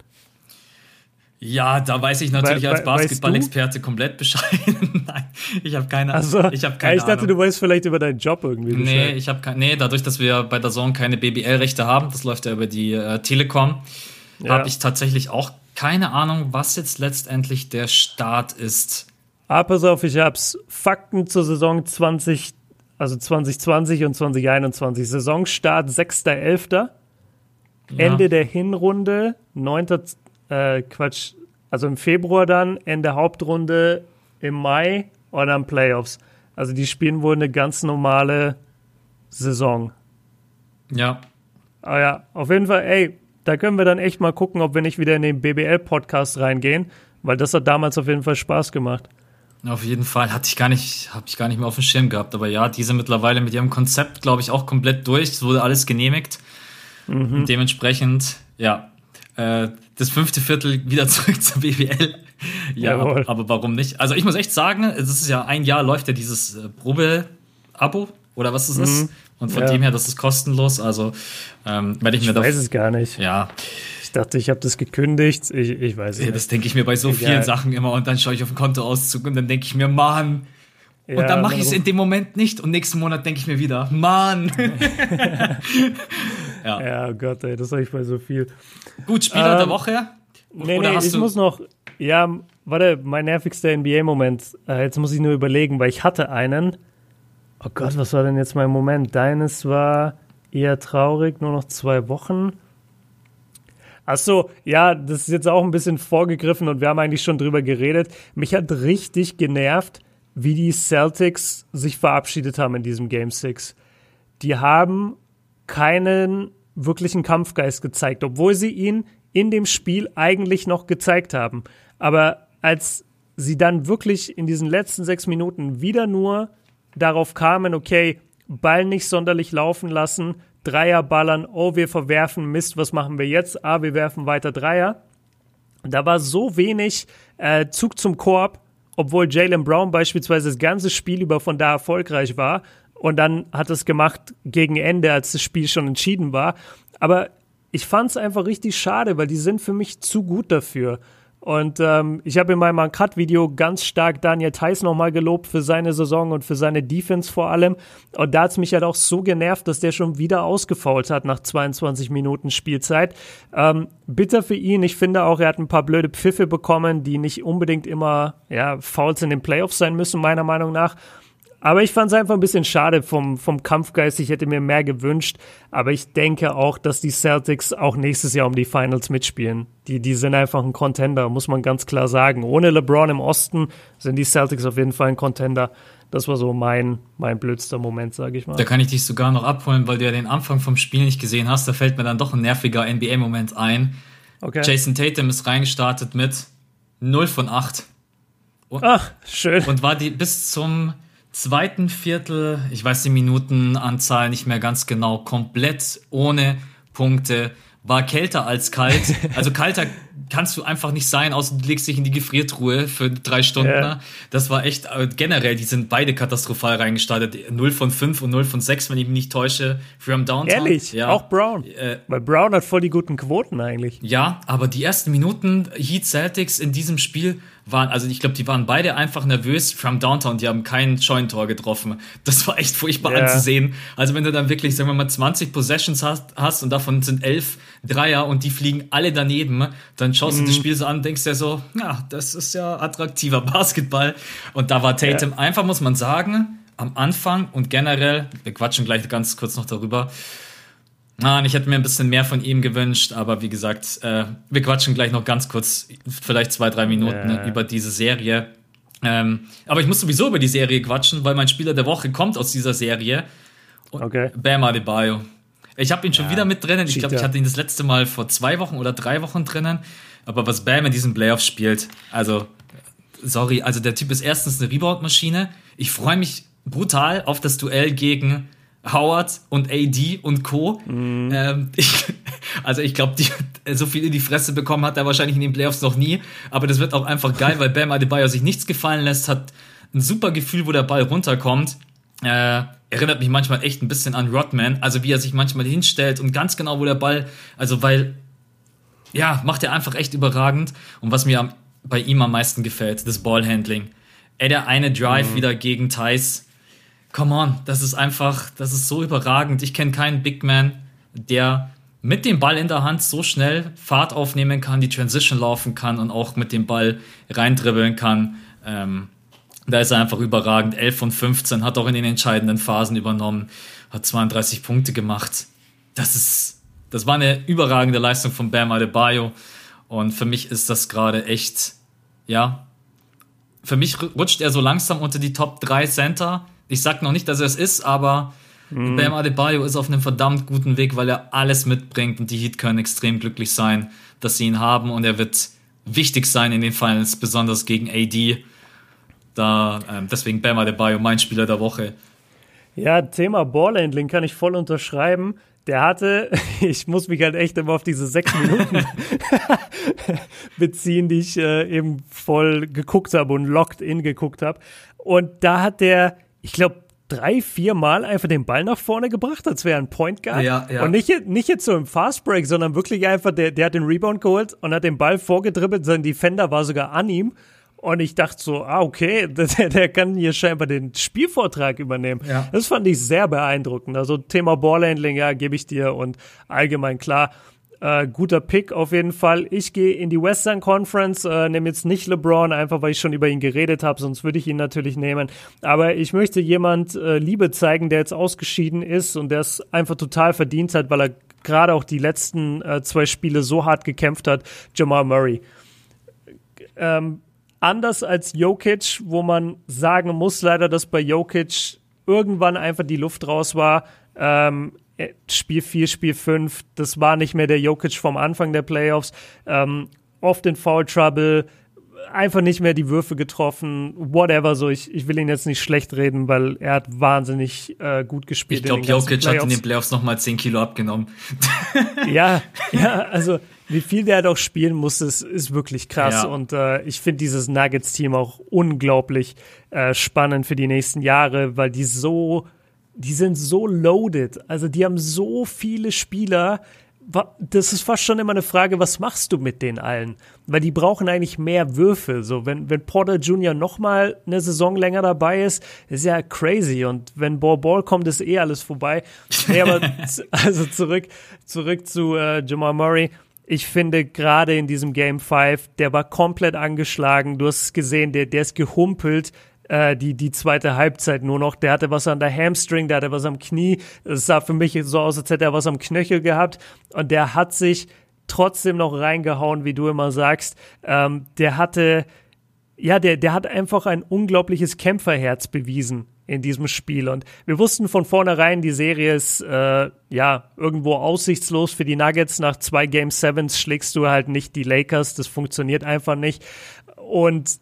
Ja, da weiß ich natürlich We als Basketball-Experte komplett Bescheid. Nein, ich habe keine, also, ich hab keine Ich dachte, Ahnung. du weißt vielleicht über deinen Job irgendwie Bescheid. Nee, ich habe nee, dadurch, dass wir bei der Zone keine BBL-Rechte haben, das läuft ja über die äh, Telekom, ja. habe ich tatsächlich auch keine Ahnung, was jetzt letztendlich der Start ist. Ah, pass auf, ich hab's. Fakten zur Saison 20, also 2020 und 2021. Saisonstart 6.11. Ja. Ende der Hinrunde 9 äh, Quatsch, also im Februar dann, Ende Hauptrunde im Mai und dann Playoffs. Also die spielen wohl eine ganz normale Saison. Ja. Aber ah ja, auf jeden Fall, ey, da können wir dann echt mal gucken, ob wir nicht wieder in den BBL-Podcast reingehen, weil das hat damals auf jeden Fall Spaß gemacht. Auf jeden Fall hatte ich gar nicht, habe ich gar nicht mehr auf dem Schirm gehabt. Aber ja, diese mittlerweile mit ihrem Konzept, glaube ich, auch komplett durch. Es wurde alles genehmigt. Mhm. Dementsprechend, ja, äh, das fünfte Viertel wieder zurück zur BWL. ja, aber, aber, warum nicht? Also ich muss echt sagen, es ist ja ein Jahr läuft ja dieses äh, Probe-Abo oder was es mhm. ist. Und von ja. dem her, das ist kostenlos. Also ähm, wenn ich, ich mir weiß es gar nicht. Ja. Ich dachte, ich habe das gekündigt. Ich, ich weiß es ja, nicht. Das denke ich mir bei so Egal. vielen Sachen immer und dann schaue ich auf den Kontoauszug und dann denke ich mir, Mann, ja, und dann mache ich es in dem Moment nicht und nächsten Monat denke ich mir wieder, Mann. ja. ja, oh Gott, ey, das sage ich bei so viel. Gut, Spieler ähm, der Woche? Nee, nee, ich muss noch, ja, warte, mein nervigster NBA-Moment. Äh, jetzt muss ich nur überlegen, weil ich hatte einen. Oh Gott, was war denn jetzt mein Moment? Deines war eher traurig, nur noch zwei Wochen. Ach so, ja, das ist jetzt auch ein bisschen vorgegriffen und wir haben eigentlich schon drüber geredet. Mich hat richtig genervt, wie die Celtics sich verabschiedet haben in diesem Game 6. Die haben keinen wirklichen Kampfgeist gezeigt, obwohl sie ihn in dem Spiel eigentlich noch gezeigt haben. Aber als sie dann wirklich in diesen letzten sechs Minuten wieder nur darauf kamen, okay, Ball nicht sonderlich laufen lassen, Dreier ballern, oh, wir verwerfen, Mist, was machen wir jetzt? Ah, wir werfen weiter Dreier. Da war so wenig äh, Zug zum Korb, obwohl Jalen Brown beispielsweise das ganze Spiel über von da erfolgreich war und dann hat es gemacht gegen Ende, als das Spiel schon entschieden war. Aber ich fand es einfach richtig schade, weil die sind für mich zu gut dafür. Und ähm, ich habe in meinem Uncut-Video ganz stark Daniel Theiss nochmal gelobt für seine Saison und für seine Defense vor allem. Und da hat es mich halt auch so genervt, dass der schon wieder ausgefault hat nach 22 Minuten Spielzeit. Ähm, bitter für ihn. Ich finde auch, er hat ein paar blöde Pfiffe bekommen, die nicht unbedingt immer ja, Fouls in den Playoffs sein müssen, meiner Meinung nach. Aber ich fand es einfach ein bisschen schade vom, vom Kampfgeist. Ich hätte mir mehr gewünscht. Aber ich denke auch, dass die Celtics auch nächstes Jahr um die Finals mitspielen. Die, die sind einfach ein Contender, muss man ganz klar sagen. Ohne LeBron im Osten sind die Celtics auf jeden Fall ein Contender. Das war so mein, mein blödster Moment, sage ich mal. Da kann ich dich sogar noch abholen, weil du ja den Anfang vom Spiel nicht gesehen hast. Da fällt mir dann doch ein nerviger NBA-Moment ein. Okay. Jason Tatum ist reingestartet mit 0 von 8. Und, Ach, schön. Und war die bis zum zweiten Viertel, ich weiß die Minutenanzahl nicht mehr ganz genau, komplett ohne Punkte. War kälter als kalt. Also kalter kannst du einfach nicht sein, außer du legst dich in die Gefriertruhe für drei Stunden. Ja. Das war echt, äh, generell, die sind beide katastrophal reingestartet. 0 von 5 und 0 von 6, wenn ich mich nicht täusche, From Downtown. Ehrlich? Ja. Auch Brown? Äh, Weil Brown hat voll die guten Quoten eigentlich. Ja, aber die ersten Minuten Heat Celtics in diesem Spiel waren, also ich glaube, die waren beide einfach nervös. From Downtown, die haben kein Scheunentor getroffen. Das war echt furchtbar yeah. anzusehen. Also wenn du dann wirklich, sagen wir mal, 20 Possessions hast, hast und davon sind 11 Dreier und die fliegen alle daneben, dann schaust mm. du das mhm. Spiel so an und denkst dir so, ja, das ist ja attraktiver Basketball. Und da war Tatum yeah. einfach, muss man sagen, am Anfang und generell, wir quatschen gleich ganz kurz noch darüber, Ah, ich hätte mir ein bisschen mehr von ihm gewünscht, aber wie gesagt, äh, wir quatschen gleich noch ganz kurz, vielleicht zwei, drei Minuten yeah. über diese Serie. Ähm, aber ich muss sowieso über die Serie quatschen, weil mein Spieler der Woche kommt aus dieser Serie. Und okay. Bam Adebayo. Ich habe ihn schon ja, wieder mit drinnen. Ich glaube, ich hatte ihn das letzte Mal vor zwei Wochen oder drei Wochen drinnen. Aber was Bam in diesen Playoffs spielt, also, sorry, also der Typ ist erstens eine Rebound-Maschine. Ich freue mich brutal auf das Duell gegen Howard und AD und Co. Mhm. Ähm, ich, also ich glaube, so viel in die Fresse bekommen hat er wahrscheinlich in den Playoffs noch nie. Aber das wird auch einfach geil, weil Bam Adebayo sich nichts gefallen lässt, hat ein super Gefühl, wo der Ball runterkommt. Äh, erinnert mich manchmal echt ein bisschen an Rodman, also wie er sich manchmal hinstellt und ganz genau, wo der Ball, also weil, ja, macht er einfach echt überragend. Und was mir am, bei ihm am meisten gefällt, das Ballhandling. Ey, der eine Drive mhm. wieder gegen Thais come on, das ist einfach, das ist so überragend. Ich kenne keinen Big Man, der mit dem Ball in der Hand so schnell Fahrt aufnehmen kann, die Transition laufen kann und auch mit dem Ball reindribbeln kann. Ähm, da ist er einfach überragend. 11 von 15, hat auch in den entscheidenden Phasen übernommen, hat 32 Punkte gemacht. Das ist, das war eine überragende Leistung von Bam Adebayo. Und für mich ist das gerade echt, ja, für mich rutscht er so langsam unter die Top 3 Center ich sag noch nicht, dass er es ist, aber mhm. Bam Adebayo ist auf einem verdammt guten Weg, weil er alles mitbringt und die Heat können extrem glücklich sein, dass sie ihn haben und er wird wichtig sein in den Finals, besonders gegen AD. Da, ähm, deswegen Bam Adebayo, mein Spieler der Woche. Ja, Thema Ballhandling kann ich voll unterschreiben. Der hatte, ich muss mich halt echt immer auf diese sechs Minuten beziehen, die ich äh, eben voll geguckt habe und locked in geguckt habe. Und da hat der ich glaube, drei, vier Mal einfach den Ball nach vorne gebracht, als wäre ein Point Guard. Ja, ja. Und nicht, nicht jetzt so im Fast Break, sondern wirklich einfach, der, der hat den Rebound geholt und hat den Ball vorgedribbelt. Sein Defender war sogar an ihm. Und ich dachte so, ah, okay, der, der kann hier scheinbar den Spielvortrag übernehmen. Ja. Das fand ich sehr beeindruckend. Also Thema Ballhandling, ja, gebe ich dir und allgemein klar. Äh, guter Pick auf jeden Fall. Ich gehe in die Western Conference, äh, nehme jetzt nicht LeBron, einfach weil ich schon über ihn geredet habe, sonst würde ich ihn natürlich nehmen. Aber ich möchte jemand äh, Liebe zeigen, der jetzt ausgeschieden ist und der es einfach total verdient hat, weil er gerade auch die letzten äh, zwei Spiele so hart gekämpft hat. Jamal Murray. Ähm, anders als Jokic, wo man sagen muss leider, dass bei Jokic irgendwann einfach die Luft raus war. Ähm, äh, Spiel 4, Spiel 5, das war nicht mehr der Jokic vom Anfang der Playoffs. Ähm, oft in Foul Trouble, einfach nicht mehr die Würfe getroffen, whatever. So, ich, ich will ihn jetzt nicht schlecht reden, weil er hat wahnsinnig äh, gut gespielt. Ich glaube, Jokic hat in den Playoffs nochmal 10 Kilo abgenommen. ja, ja, also wie viel der doch spielen muss, ist, ist wirklich krass. Ja. Und äh, ich finde dieses Nuggets-Team auch unglaublich äh, spannend für die nächsten Jahre, weil die so die sind so loaded. Also die haben so viele Spieler. Das ist fast schon immer eine Frage, was machst du mit den allen? Weil die brauchen eigentlich mehr Würfe. So, wenn, wenn Porter Jr. nochmal eine Saison länger dabei ist, ist ja crazy. Und wenn Ball Ball kommt, ist eh alles vorbei. Nee, aber also zurück, zurück zu äh, Jamal Murray. Ich finde gerade in diesem Game 5, der war komplett angeschlagen. Du hast es gesehen, der, der ist gehumpelt äh, die, die zweite Halbzeit nur noch. Der hatte was an der Hamstring, der hatte was am Knie. Es sah für mich so aus, als hätte er was am Knöchel gehabt. Und der hat sich trotzdem noch reingehauen, wie du immer sagst. Ähm, der hatte, ja, der, der hat einfach ein unglaubliches Kämpferherz bewiesen in diesem Spiel. Und wir wussten von vornherein, die Serie ist äh, ja irgendwo aussichtslos für die Nuggets. Nach zwei Game Sevens schlägst du halt nicht die Lakers. Das funktioniert einfach nicht. Und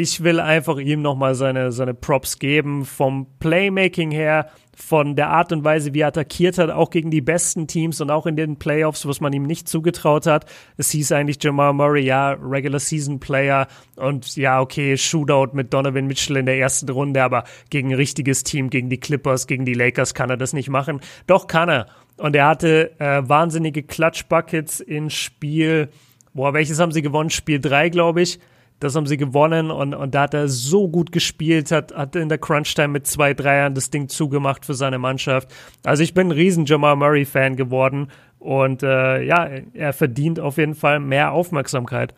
ich will einfach ihm nochmal seine, seine Props geben. Vom Playmaking her von der Art und Weise, wie er attackiert hat, auch gegen die besten Teams und auch in den Playoffs, was man ihm nicht zugetraut hat. Es hieß eigentlich Jamal Murray, ja, Regular Season Player und ja, okay, Shootout mit Donovan Mitchell in der ersten Runde, aber gegen ein richtiges Team, gegen die Clippers, gegen die Lakers kann er das nicht machen. Doch kann er. Und er hatte äh, wahnsinnige Clutch-Buckets in Spiel, boah, welches haben sie gewonnen? Spiel 3, glaube ich. Das haben sie gewonnen und, und da hat er so gut gespielt, hat, hat in der Crunch-Time mit zwei Dreiern das Ding zugemacht für seine Mannschaft. Also ich bin ein riesen Jamal Murray-Fan geworden und äh, ja, er verdient auf jeden Fall mehr Aufmerksamkeit.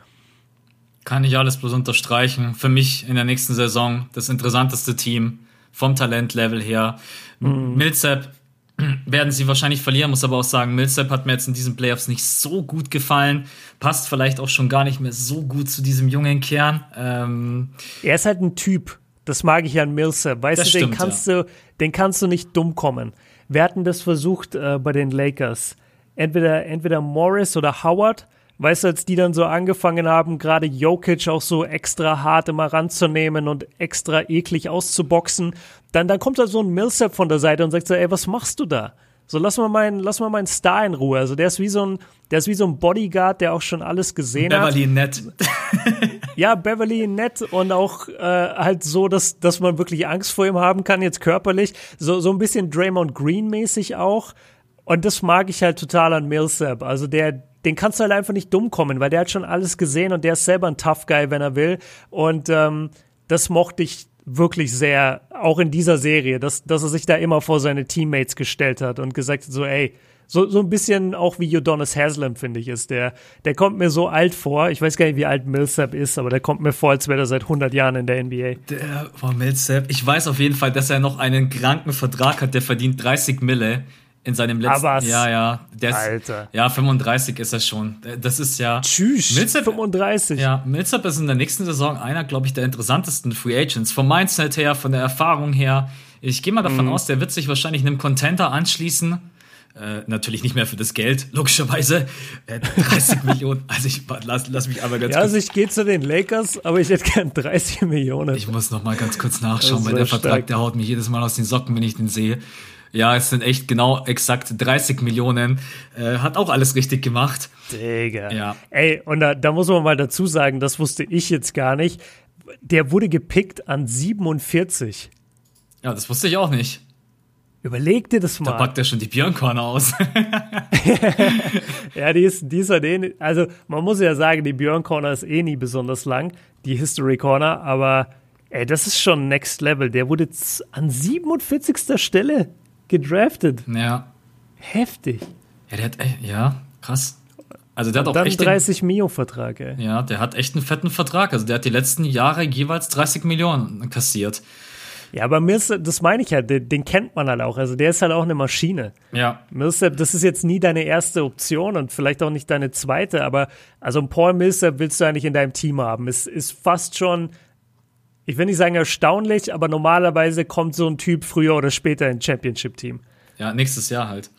Kann ich alles bloß unterstreichen. Für mich in der nächsten Saison das interessanteste Team vom Talentlevel her. Mhm. Millsap werden sie wahrscheinlich verlieren, muss aber auch sagen, Millsap hat mir jetzt in diesen Playoffs nicht so gut gefallen, passt vielleicht auch schon gar nicht mehr so gut zu diesem jungen Kern. Ähm er ist halt ein Typ, das mag ich an Millsap, weißt du, stimmt, den kannst ja. du, den kannst du nicht dumm kommen. Wir hatten das versucht äh, bei den Lakers. Entweder, entweder Morris oder Howard, Weißt du, als die dann so angefangen haben, gerade Jokic auch so extra hart immer ranzunehmen und extra eklig auszuboxen, dann, dann kommt da so ein Millsap von der Seite und sagt so, ey, was machst du da? So, lass mal meinen, lass mal meinen Star in Ruhe. Also, der ist wie so ein, der ist wie so ein Bodyguard, der auch schon alles gesehen Beverly hat. nett. ja, Beverly nett und auch äh, halt so, dass, dass man wirklich Angst vor ihm haben kann, jetzt körperlich. So, so ein bisschen Draymond Green mäßig auch. Und das mag ich halt total an Millsap. Also der, den kannst du halt einfach nicht dumm kommen, weil der hat schon alles gesehen und der ist selber ein Tough Guy, wenn er will. Und ähm, das mochte ich wirklich sehr, auch in dieser Serie, dass, dass er sich da immer vor seine Teammates gestellt hat und gesagt hat, so, ey, so, so ein bisschen auch wie Udonis Haslam, finde ich, ist der. Der kommt mir so alt vor. Ich weiß gar nicht, wie alt Millsap ist, aber der kommt mir vor, als wäre er seit 100 Jahren in der NBA. Der, oh, Millsap. Ich weiß auf jeden Fall, dass er noch einen kranken Vertrag hat, der verdient 30 Mille in seinem letzten Aber ja ja der Alter. ja 35 ist er schon das ist ja Tschüss Millsap, 35 ja Millsap ist in der nächsten Saison einer glaube ich der interessantesten Free Agents vom Mindset her von der Erfahrung her ich gehe mal davon mhm. aus der wird sich wahrscheinlich einem Contenter anschließen äh, natürlich nicht mehr für das Geld, logischerweise. Äh, 30 Millionen. Also ich lass, lass mich aber ganz ja, kurz. Also ich gehe zu den Lakers, aber ich hätte gern 30 Millionen. Ich muss noch mal ganz kurz nachschauen, weil der stark. Vertrag, der haut mich jedes Mal aus den Socken, wenn ich den sehe. Ja, es sind echt genau exakt 30 Millionen. Äh, hat auch alles richtig gemacht. Digga. Ja. Ey, und da, da muss man mal dazu sagen, das wusste ich jetzt gar nicht. Der wurde gepickt an 47. Ja, das wusste ich auch nicht. Überleg dir das mal. Da packt er schon die Björnkorner aus. ja, die ist, die ist halt eh, also man muss ja sagen, die Björn ist eh nie besonders lang, die History Corner, aber ey, das ist schon Next Level. Der wurde an 47. Stelle gedraftet. Ja. Heftig. Ja, der hat, ja, krass. Also der hat auch dann echt 30 Mio Vertrag, ey. Ja, der hat echt einen fetten Vertrag. Also der hat die letzten Jahre jeweils 30 Millionen kassiert. Ja, aber Millsap, das meine ich halt, den, den, kennt man halt auch. Also der ist halt auch eine Maschine. Ja. Millsap, das ist jetzt nie deine erste Option und vielleicht auch nicht deine zweite, aber also ein Paul Millsap willst du eigentlich in deinem Team haben. Es ist fast schon ich will nicht sagen erstaunlich, aber normalerweise kommt so ein Typ früher oder später ins Championship-Team. Ja, nächstes Jahr halt.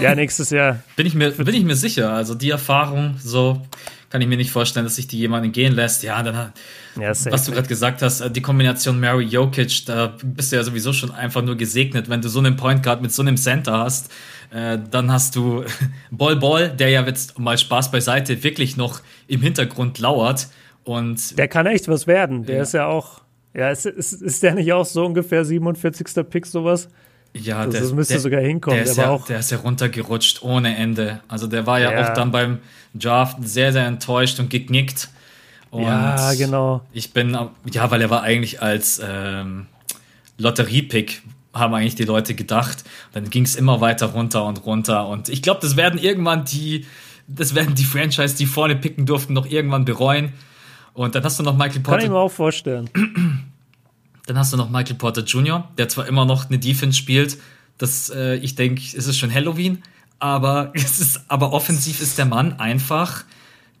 Ja, nächstes Jahr. bin, ich mir, bin ich mir sicher. Also die Erfahrung, so kann ich mir nicht vorstellen, dass sich die jemanden gehen lässt. Ja, dann ja, was du gerade gesagt hast, äh, die Kombination Mary Jokic, da bist du ja sowieso schon einfach nur gesegnet, wenn du so einen Point Guard mit so einem Center hast. Äh, dann hast du Ball Ball, der ja jetzt mal Spaß beiseite wirklich noch im Hintergrund lauert und der kann echt was werden. Der ja. ist ja auch, ja, ist, ist, ist der nicht auch so ungefähr 47. Pick sowas? Ja, das, der, das müsste der, sogar hinkommen. Der ist, der, ja, auch der ist ja runtergerutscht ohne Ende. Also der war ja, ja, auch dann beim Draft sehr, sehr enttäuscht und geknickt. Und ja, genau. Ich bin, ja, weil er war eigentlich als ähm, Lotteriepick, haben eigentlich die Leute gedacht. Dann ging es immer weiter runter und runter. Und ich glaube, das werden irgendwann die, das werden die Franchise, die vorne picken durften, noch irgendwann bereuen. Und dann hast du noch Michael Porter. Kann ich mir auch vorstellen. Dann hast du noch Michael Porter Jr., der zwar immer noch eine Defense spielt, das, äh, ich denke, es ist schon Halloween, aber es ist, aber offensiv ist der Mann einfach,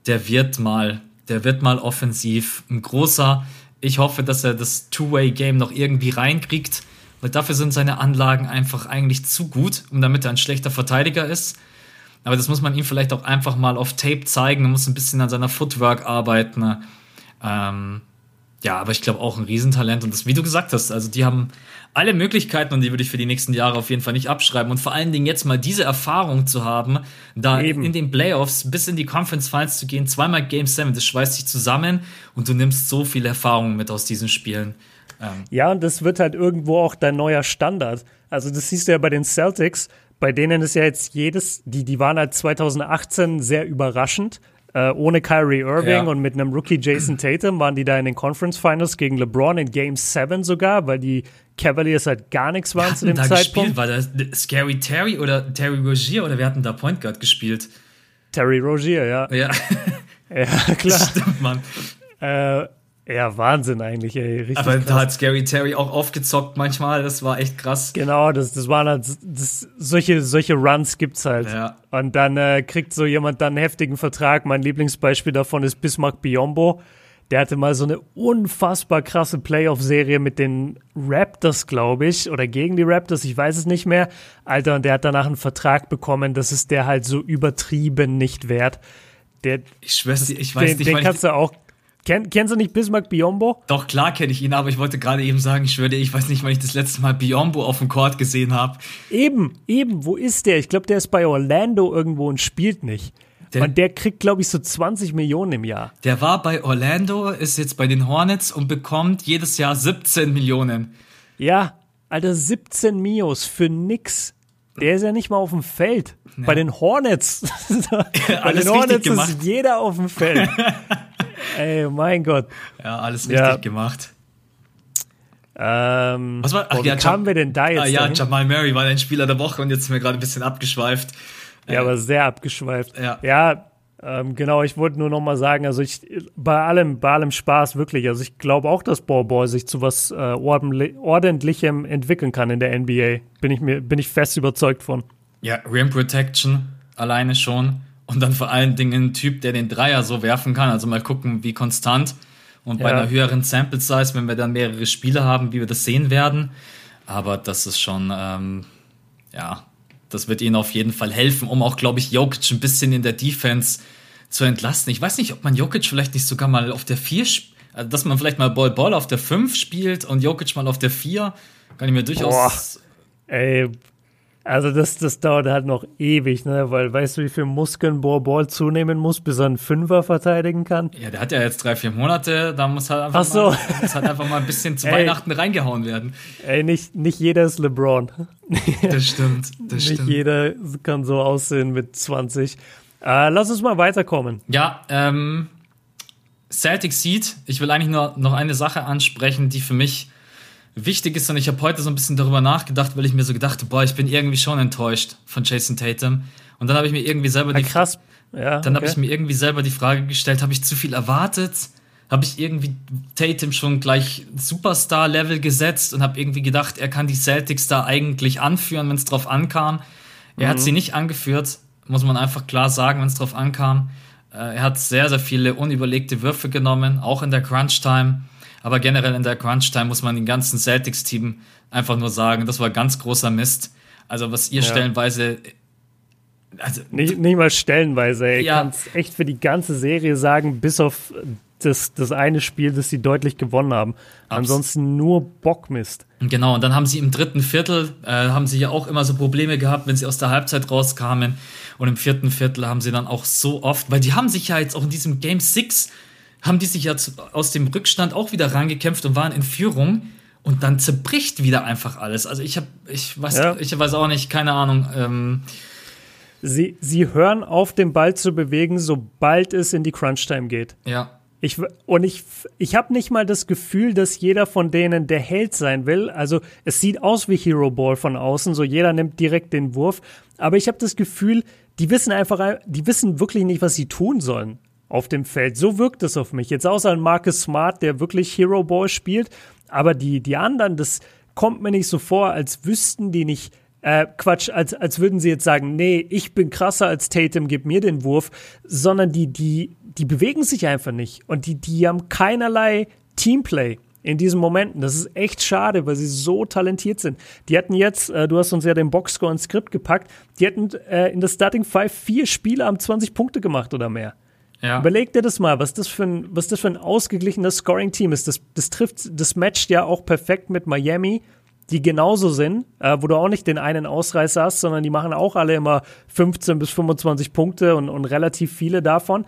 der wird mal, der wird mal offensiv ein großer. Ich hoffe, dass er das Two-Way-Game noch irgendwie reinkriegt, weil dafür sind seine Anlagen einfach eigentlich zu gut, um damit er ein schlechter Verteidiger ist. Aber das muss man ihm vielleicht auch einfach mal auf Tape zeigen. Er muss ein bisschen an seiner Footwork arbeiten. Ähm, Ja, aber ich glaube auch ein Riesentalent und das, wie du gesagt hast, also die haben alle Möglichkeiten und die würde ich für die nächsten Jahre auf jeden Fall nicht abschreiben und vor allen Dingen jetzt mal diese Erfahrung zu haben, da Eben. in den Playoffs bis in die Conference Finals zu gehen, zweimal Game 7, das schweißt sich zusammen und du nimmst so viel Erfahrung mit aus diesen Spielen. Ähm. Ja, und das wird halt irgendwo auch dein neuer Standard. Also das siehst du ja bei den Celtics, bei denen ist ja jetzt jedes, die, die waren halt 2018 sehr überraschend. Äh, ohne Kyrie Irving ja. und mit einem Rookie Jason Tatum waren die da in den Conference Finals gegen LeBron in Game 7 sogar, weil die Cavaliers halt gar nichts waren zu dem da Zeitpunkt. Gespielt? War das Scary Terry oder Terry Rogier oder wir hatten da Point Guard gespielt? Terry Rogier, ja. Ja. ja, klar. Stimmt, Mann. Äh, ja, Wahnsinn eigentlich, ey. Richtig Aber krass. da hat Scary Terry auch aufgezockt manchmal, das war echt krass. Genau, das, das waren halt, das, solche, solche Runs gibt's halt. Ja. Und dann äh, kriegt so jemand dann einen heftigen Vertrag. Mein Lieblingsbeispiel davon ist Bismarck Biombo. Der hatte mal so eine unfassbar krasse Playoff-Serie mit den Raptors, glaube ich, oder gegen die Raptors, ich weiß es nicht mehr. Alter, und der hat danach einen Vertrag bekommen, das ist der halt so übertrieben nicht wert. Der, ich schwör's dir, ich weiß den, nicht, den kannst du auch Kenn, kennst du nicht Bismarck Biombo? Doch, klar kenne ich ihn, aber ich wollte gerade eben sagen, ich schwöre, ich weiß nicht, wann ich das letzte Mal Biombo auf dem Court gesehen habe. Eben, eben, wo ist der? Ich glaube, der ist bei Orlando irgendwo und spielt nicht. Der, und der kriegt, glaube ich, so 20 Millionen im Jahr. Der war bei Orlando, ist jetzt bei den Hornets und bekommt jedes Jahr 17 Millionen. Ja, Alter, 17 Mios für nix. Der ist ja nicht mal auf dem Feld. Ja. Bei den Hornets. bei den Hornets ist jeder auf dem Feld. Ey, mein Gott. Ja, alles richtig ja. gemacht. Ähm, Was war, ach, boah, ja, wie kamen wir denn da jetzt? Ah, ja, dahin? Jamal Murray war ein Spieler der Woche und jetzt sind wir gerade ein bisschen abgeschweift. Ja, äh, aber sehr abgeschweift. Ja, ja ähm, genau, ich wollte nur noch mal sagen, also ich, bei allem, bei allem Spaß wirklich, also ich glaube auch, dass Ballboy sich zu was äh, ordentlichem entwickeln kann in der NBA. Bin ich mir, bin ich fest überzeugt von. Ja, Rim Protection alleine schon. Und dann vor allen Dingen ein Typ, der den Dreier so werfen kann. Also mal gucken, wie konstant. Und bei ja. einer höheren Sample Size, wenn wir dann mehrere Spiele haben, wie wir das sehen werden. Aber das ist schon, ähm, ja, das wird ihnen auf jeden Fall helfen, um auch, glaube ich, Jokic ein bisschen in der Defense zu entlasten. Ich weiß nicht, ob man Jokic vielleicht nicht sogar mal auf der 4 also dass man vielleicht mal Ball Ball auf der 5 spielt und Jokic mal auf der 4, kann ich mir durchaus. Boah. Ey, also das, das dauert halt noch ewig, ne? Weil weißt du, wie viel Muskeln Borball zunehmen muss, bis er einen Fünfer verteidigen kann? Ja, der hat ja jetzt drei, vier Monate, da muss halt einfach, so. mal, muss halt einfach mal ein bisschen zu Ey. Weihnachten reingehauen werden. Ey, nicht, nicht jeder ist LeBron. Das stimmt, das nicht stimmt. Nicht jeder kann so aussehen mit 20. Äh, lass uns mal weiterkommen. Ja, ähm, Celtic Seed, ich will eigentlich nur noch eine Sache ansprechen, die für mich wichtig ist. Und ich habe heute so ein bisschen darüber nachgedacht, weil ich mir so gedacht boah, ich bin irgendwie schon enttäuscht von Jason Tatum. Und dann habe ich mir irgendwie selber die krass. Ja, dann okay. habe ich mir irgendwie selber die Frage gestellt, habe ich zu viel erwartet? Habe ich irgendwie Tatum schon gleich Superstar-Level gesetzt und habe irgendwie gedacht, er kann die Celtics da eigentlich anführen, wenn es drauf ankam. Er mhm. hat sie nicht angeführt, muss man einfach klar sagen, wenn es drauf ankam. Äh, er hat sehr, sehr viele unüberlegte Würfe genommen, auch in der Crunch-Time. Aber generell in der Crunch-Time muss man den ganzen Celtics-Team einfach nur sagen, das war ganz großer Mist. Also was ihr ja. stellenweise also, nicht, nicht mal stellenweise, ey. Ja. kannst echt für die ganze Serie sagen, bis auf das, das eine Spiel, das sie deutlich gewonnen haben. Ansonsten nur Bockmist. Genau, und dann haben sie im dritten Viertel, äh, haben sie ja auch immer so Probleme gehabt, wenn sie aus der Halbzeit rauskamen. Und im vierten Viertel haben sie dann auch so oft, weil die haben sich ja jetzt auch in diesem Game 6 haben die sich ja aus dem Rückstand auch wieder rangekämpft und waren in Führung. Und dann zerbricht wieder einfach alles. Also ich habe, ich weiß, ja. ich weiß auch nicht, keine Ahnung. Ähm sie, sie hören auf, den Ball zu bewegen, sobald es in die Crunch-Time geht. Ja. Ich, und ich, ich habe nicht mal das Gefühl, dass jeder von denen der Held sein will. Also es sieht aus wie Hero Ball von außen, so jeder nimmt direkt den Wurf. Aber ich habe das Gefühl, die wissen einfach, die wissen wirklich nicht, was sie tun sollen auf dem Feld. So wirkt es auf mich. Jetzt außer ein Marcus Smart, der wirklich Hero Ball spielt, aber die, die anderen, das kommt mir nicht so vor, als wüssten die nicht, äh, Quatsch, als, als würden sie jetzt sagen, nee, ich bin krasser als Tatum, gib mir den Wurf, sondern die, die, die bewegen sich einfach nicht und die, die haben keinerlei Teamplay in diesen Momenten. Das ist echt schade, weil sie so talentiert sind. Die hatten jetzt, äh, du hast uns ja den Boxscore ins Skript gepackt, die hatten äh, in der Starting Five vier Spieler haben 20 Punkte gemacht oder mehr. Ja. Überleg dir das mal, was das für ein, was das für ein ausgeglichenes Scoring-Team ist. Das, das trifft, das matcht ja auch perfekt mit Miami, die genauso sind, äh, wo du auch nicht den einen Ausreißer hast, sondern die machen auch alle immer 15 bis 25 Punkte und, und relativ viele davon.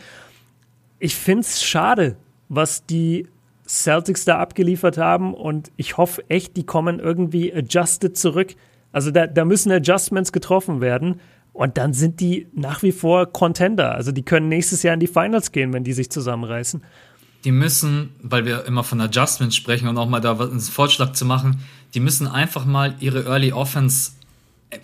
Ich find's schade, was die Celtics da abgeliefert haben und ich hoffe echt, die kommen irgendwie adjusted zurück. Also da, da müssen Adjustments getroffen werden. Und dann sind die nach wie vor Contender. Also die können nächstes Jahr in die Finals gehen, wenn die sich zusammenreißen. Die müssen, weil wir immer von Adjustments sprechen und auch mal da einen Vorschlag zu machen, die müssen einfach mal ihre Early Offense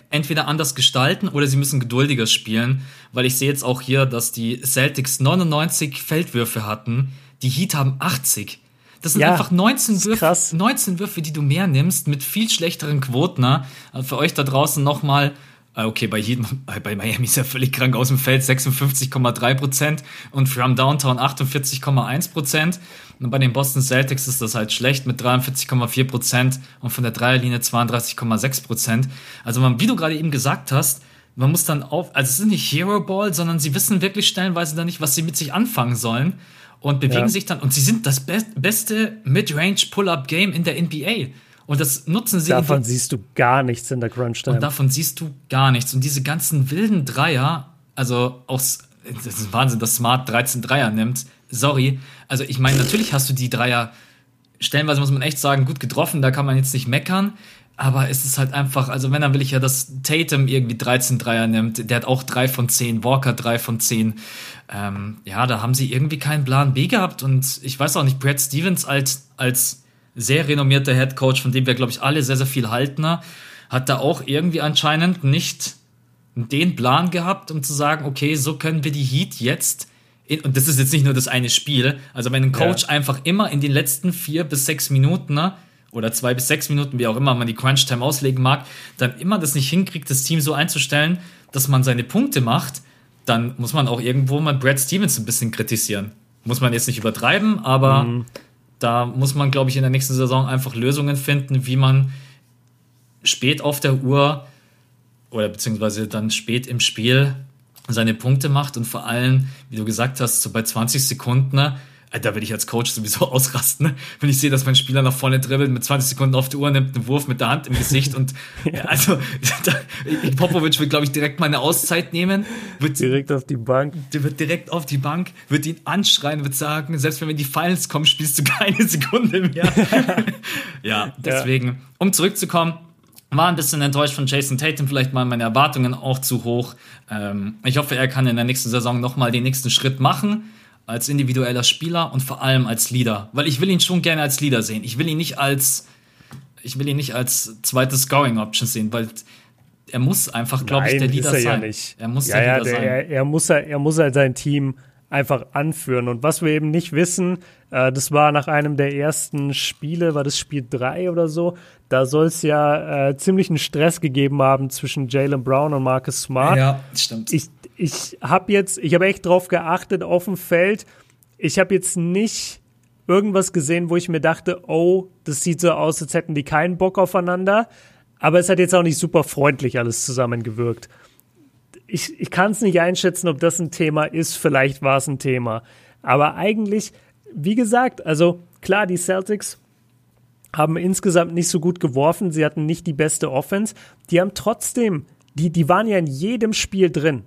entweder anders gestalten oder sie müssen geduldiger spielen, weil ich sehe jetzt auch hier, dass die Celtics 99 Feldwürfe hatten, die Heat haben 80. Das sind ja, einfach 19 Würfe, 19 Würfe, die du mehr nimmst, mit viel schlechteren Quoten. Ne? Für euch da draußen nochmal okay, bei, jedem, bei Miami ist er völlig krank aus dem Feld, 56,3 Prozent und from Downtown 48,1 Prozent. Und bei den Boston Celtics ist das halt schlecht mit 43,4 Prozent und von der Dreierlinie 32,6 Prozent. Also man, wie du gerade eben gesagt hast, man muss dann auf, also es ist nicht Hero Ball, sondern sie wissen wirklich stellenweise dann nicht, was sie mit sich anfangen sollen und bewegen ja. sich dann und sie sind das be beste Midrange Pull-up Game in der NBA. Und das nutzen sie. Davon siehst du gar nichts in der Crunch-Time. Und davon siehst du gar nichts. Und diese ganzen wilden Dreier, also aus, das ist Wahnsinn, dass Smart 13 Dreier nimmt. Sorry. Also ich meine, natürlich hast du die Dreier, stellenweise muss man echt sagen, gut getroffen, da kann man jetzt nicht meckern. Aber es ist halt einfach, also wenn, dann will ich ja, dass Tatum irgendwie 13 Dreier nimmt. Der hat auch 3 von 10, Walker 3 von 10. Ähm, ja, da haben sie irgendwie keinen Plan B gehabt. Und ich weiß auch nicht, Brad Stevens als, als sehr renommierter Head Coach, von dem wir, glaube ich, alle sehr, sehr viel halten, hat da auch irgendwie anscheinend nicht den Plan gehabt, um zu sagen, okay, so können wir die Heat jetzt in, und das ist jetzt nicht nur das eine Spiel, also wenn ein Coach ja. einfach immer in den letzten vier bis sechs Minuten oder zwei bis sechs Minuten, wie auch immer man die Crunch-Time auslegen mag, dann immer das nicht hinkriegt, das Team so einzustellen, dass man seine Punkte macht, dann muss man auch irgendwo mal Brad Stevens ein bisschen kritisieren. Muss man jetzt nicht übertreiben, aber mhm da muss man, glaube ich, in der nächsten Saison einfach Lösungen finden, wie man spät auf der Uhr oder beziehungsweise dann spät im Spiel seine Punkte macht und vor allem, wie du gesagt hast, so bei 20 Sekunden da würde ich als Coach sowieso ausrasten, ne? wenn ich sehe, dass mein Spieler nach vorne dribbelt, mit 20 Sekunden auf die Uhr nimmt, einen Wurf mit der Hand im Gesicht und ja. also da, Popovic wird, glaube ich, direkt mal eine Auszeit nehmen. Wird, direkt auf die Bank. Der wird direkt auf die Bank, wird ihn anschreien, wird sagen, selbst wenn wir in die Finals kommen, spielst du keine Sekunde mehr. ja, deswegen, ja. um zurückzukommen, war ein bisschen enttäuscht von Jason Tatum, vielleicht mal meine Erwartungen auch zu hoch. Ähm, ich hoffe, er kann in der nächsten Saison nochmal den nächsten Schritt machen als individueller Spieler und vor allem als Leader, weil ich will ihn schon gerne als Leader sehen. Ich will ihn nicht als ich will ihn nicht als zweite Scoring Option sehen, weil er muss einfach, glaube ich, der Leader er sein. Ja nicht. Er muss ja, der ja, Leader der, sein. Er, er, muss, er muss halt sein Team einfach anführen. Und was wir eben nicht wissen, äh, das war nach einem der ersten Spiele, war das Spiel 3 oder so, da soll es ja äh, ziemlichen Stress gegeben haben zwischen Jalen Brown und Marcus Smart. Ja, stimmt. Ich, ich habe jetzt, ich habe echt drauf geachtet auf dem Feld. Ich habe jetzt nicht irgendwas gesehen, wo ich mir dachte, oh, das sieht so aus, als hätten die keinen Bock aufeinander. Aber es hat jetzt auch nicht super freundlich alles zusammengewirkt. Ich, ich kann es nicht einschätzen, ob das ein Thema ist. Vielleicht war es ein Thema. Aber eigentlich, wie gesagt, also klar, die Celtics haben insgesamt nicht so gut geworfen. Sie hatten nicht die beste Offense. Die haben trotzdem, die, die waren ja in jedem Spiel drin.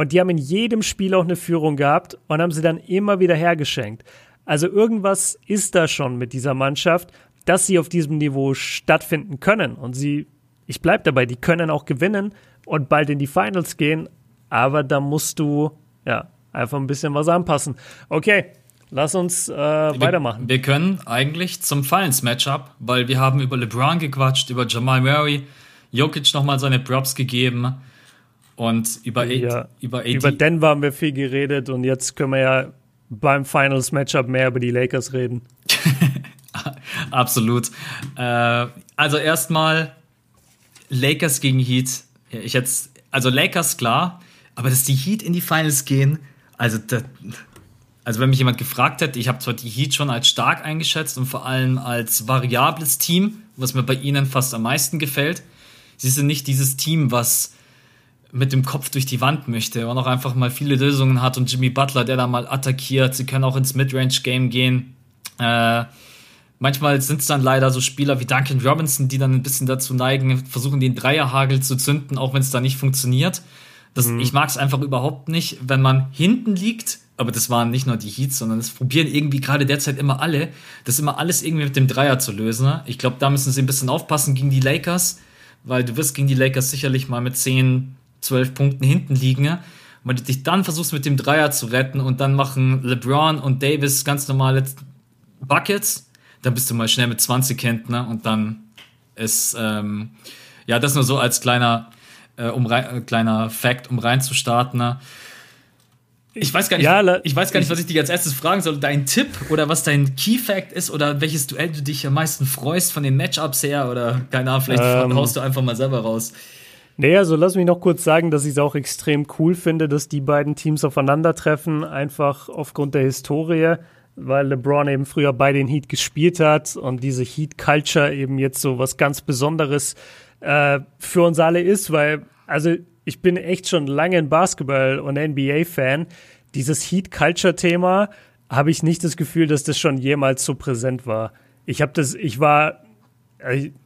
Und die haben in jedem Spiel auch eine Führung gehabt und haben sie dann immer wieder hergeschenkt. Also irgendwas ist da schon mit dieser Mannschaft, dass sie auf diesem Niveau stattfinden können. Und sie, ich bleibe dabei, die können auch gewinnen und bald in die Finals gehen. Aber da musst du, ja, einfach ein bisschen was anpassen. Okay, lass uns äh, wir, weitermachen. Wir können eigentlich zum Finals-Matchup, weil wir haben über LeBron gequatscht, über Jamal Murray, Jokic nochmal seine Props gegeben. Und über, ja, über, AD über Denver haben wir viel geredet und jetzt können wir ja beim Finals Matchup mehr über die Lakers reden. Absolut. Äh, also erstmal Lakers gegen Heat. Ich jetzt, also Lakers klar, aber dass die Heat in die Finals gehen, also das, also wenn mich jemand gefragt hätte, ich habe zwar die Heat schon als stark eingeschätzt und vor allem als variables Team, was mir bei ihnen fast am meisten gefällt. Sie sind nicht dieses Team, was mit dem Kopf durch die Wand möchte und auch einfach mal viele Lösungen hat und Jimmy Butler, der da mal attackiert. Sie können auch ins Midrange-Game gehen. Äh, manchmal sind es dann leider so Spieler wie Duncan Robinson, die dann ein bisschen dazu neigen, versuchen den Dreierhagel zu zünden, auch wenn es da nicht funktioniert. Das, mhm. Ich mag es einfach überhaupt nicht, wenn man hinten liegt, aber das waren nicht nur die Heats, sondern das probieren irgendwie gerade derzeit immer alle, das immer alles irgendwie mit dem Dreier zu lösen. Ich glaube, da müssen sie ein bisschen aufpassen gegen die Lakers, weil du wirst gegen die Lakers sicherlich mal mit 10, 12 Punkten hinten liegen. Weil du dich dann versuchst mit dem Dreier zu retten und dann machen LeBron und Davis ganz normale Buckets, dann bist du mal schnell mit 20 hinten ne? und dann ist, ähm, ja, das nur so als kleiner äh, um rein, äh, kleiner Fact, um reinzustarten. Ne? Ich weiß gar nicht, ja, ich weiß gar nicht, was ich dich als erstes fragen soll. Dein Tipp oder was dein Key Fact ist oder welches Duell du dich am meisten freust von den Matchups her oder keine Ahnung, vielleicht ähm, haust du einfach mal selber raus. Nee, also lass mich noch kurz sagen, dass ich es auch extrem cool finde, dass die beiden Teams aufeinandertreffen, einfach aufgrund der Historie, weil LeBron eben früher bei den Heat gespielt hat und diese Heat Culture eben jetzt so was ganz Besonderes äh, für uns alle ist, weil, also ich bin echt schon lange ein Basketball- und NBA-Fan. Dieses Heat-Culture-Thema habe ich nicht das Gefühl, dass das schon jemals so präsent war. Ich habe das, ich war,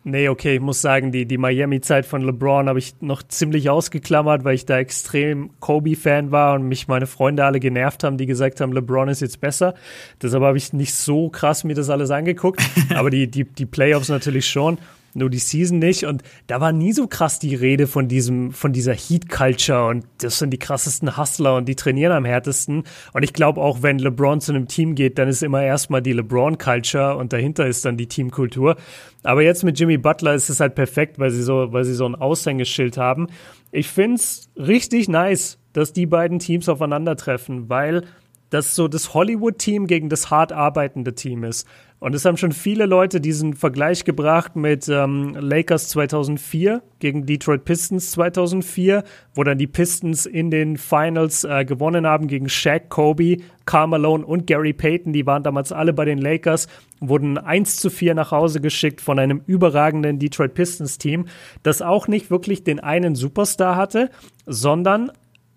nee, okay, ich muss sagen, die, die Miami-Zeit von LeBron habe ich noch ziemlich ausgeklammert, weil ich da extrem Kobe-Fan war und mich meine Freunde alle genervt haben, die gesagt haben, LeBron ist jetzt besser. Deshalb habe ich nicht so krass mir das alles angeguckt, aber die, die, die Playoffs natürlich schon nur die Season nicht. Und da war nie so krass die Rede von diesem, von dieser Heat Culture und das sind die krassesten Hustler und die trainieren am härtesten. Und ich glaube auch, wenn LeBron zu einem Team geht, dann ist immer erstmal die LeBron Culture und dahinter ist dann die Teamkultur. Aber jetzt mit Jimmy Butler ist es halt perfekt, weil sie so, weil sie so ein Aushängeschild haben. Ich find's richtig nice, dass die beiden Teams aufeinandertreffen, weil das so das Hollywood-Team gegen das hart arbeitende Team ist. Und es haben schon viele Leute diesen Vergleich gebracht mit ähm, Lakers 2004 gegen Detroit Pistons 2004, wo dann die Pistons in den Finals äh, gewonnen haben gegen Shaq, Kobe, Karl Malone und Gary Payton. Die waren damals alle bei den Lakers, wurden 1 zu 4 nach Hause geschickt von einem überragenden Detroit Pistons Team, das auch nicht wirklich den einen Superstar hatte, sondern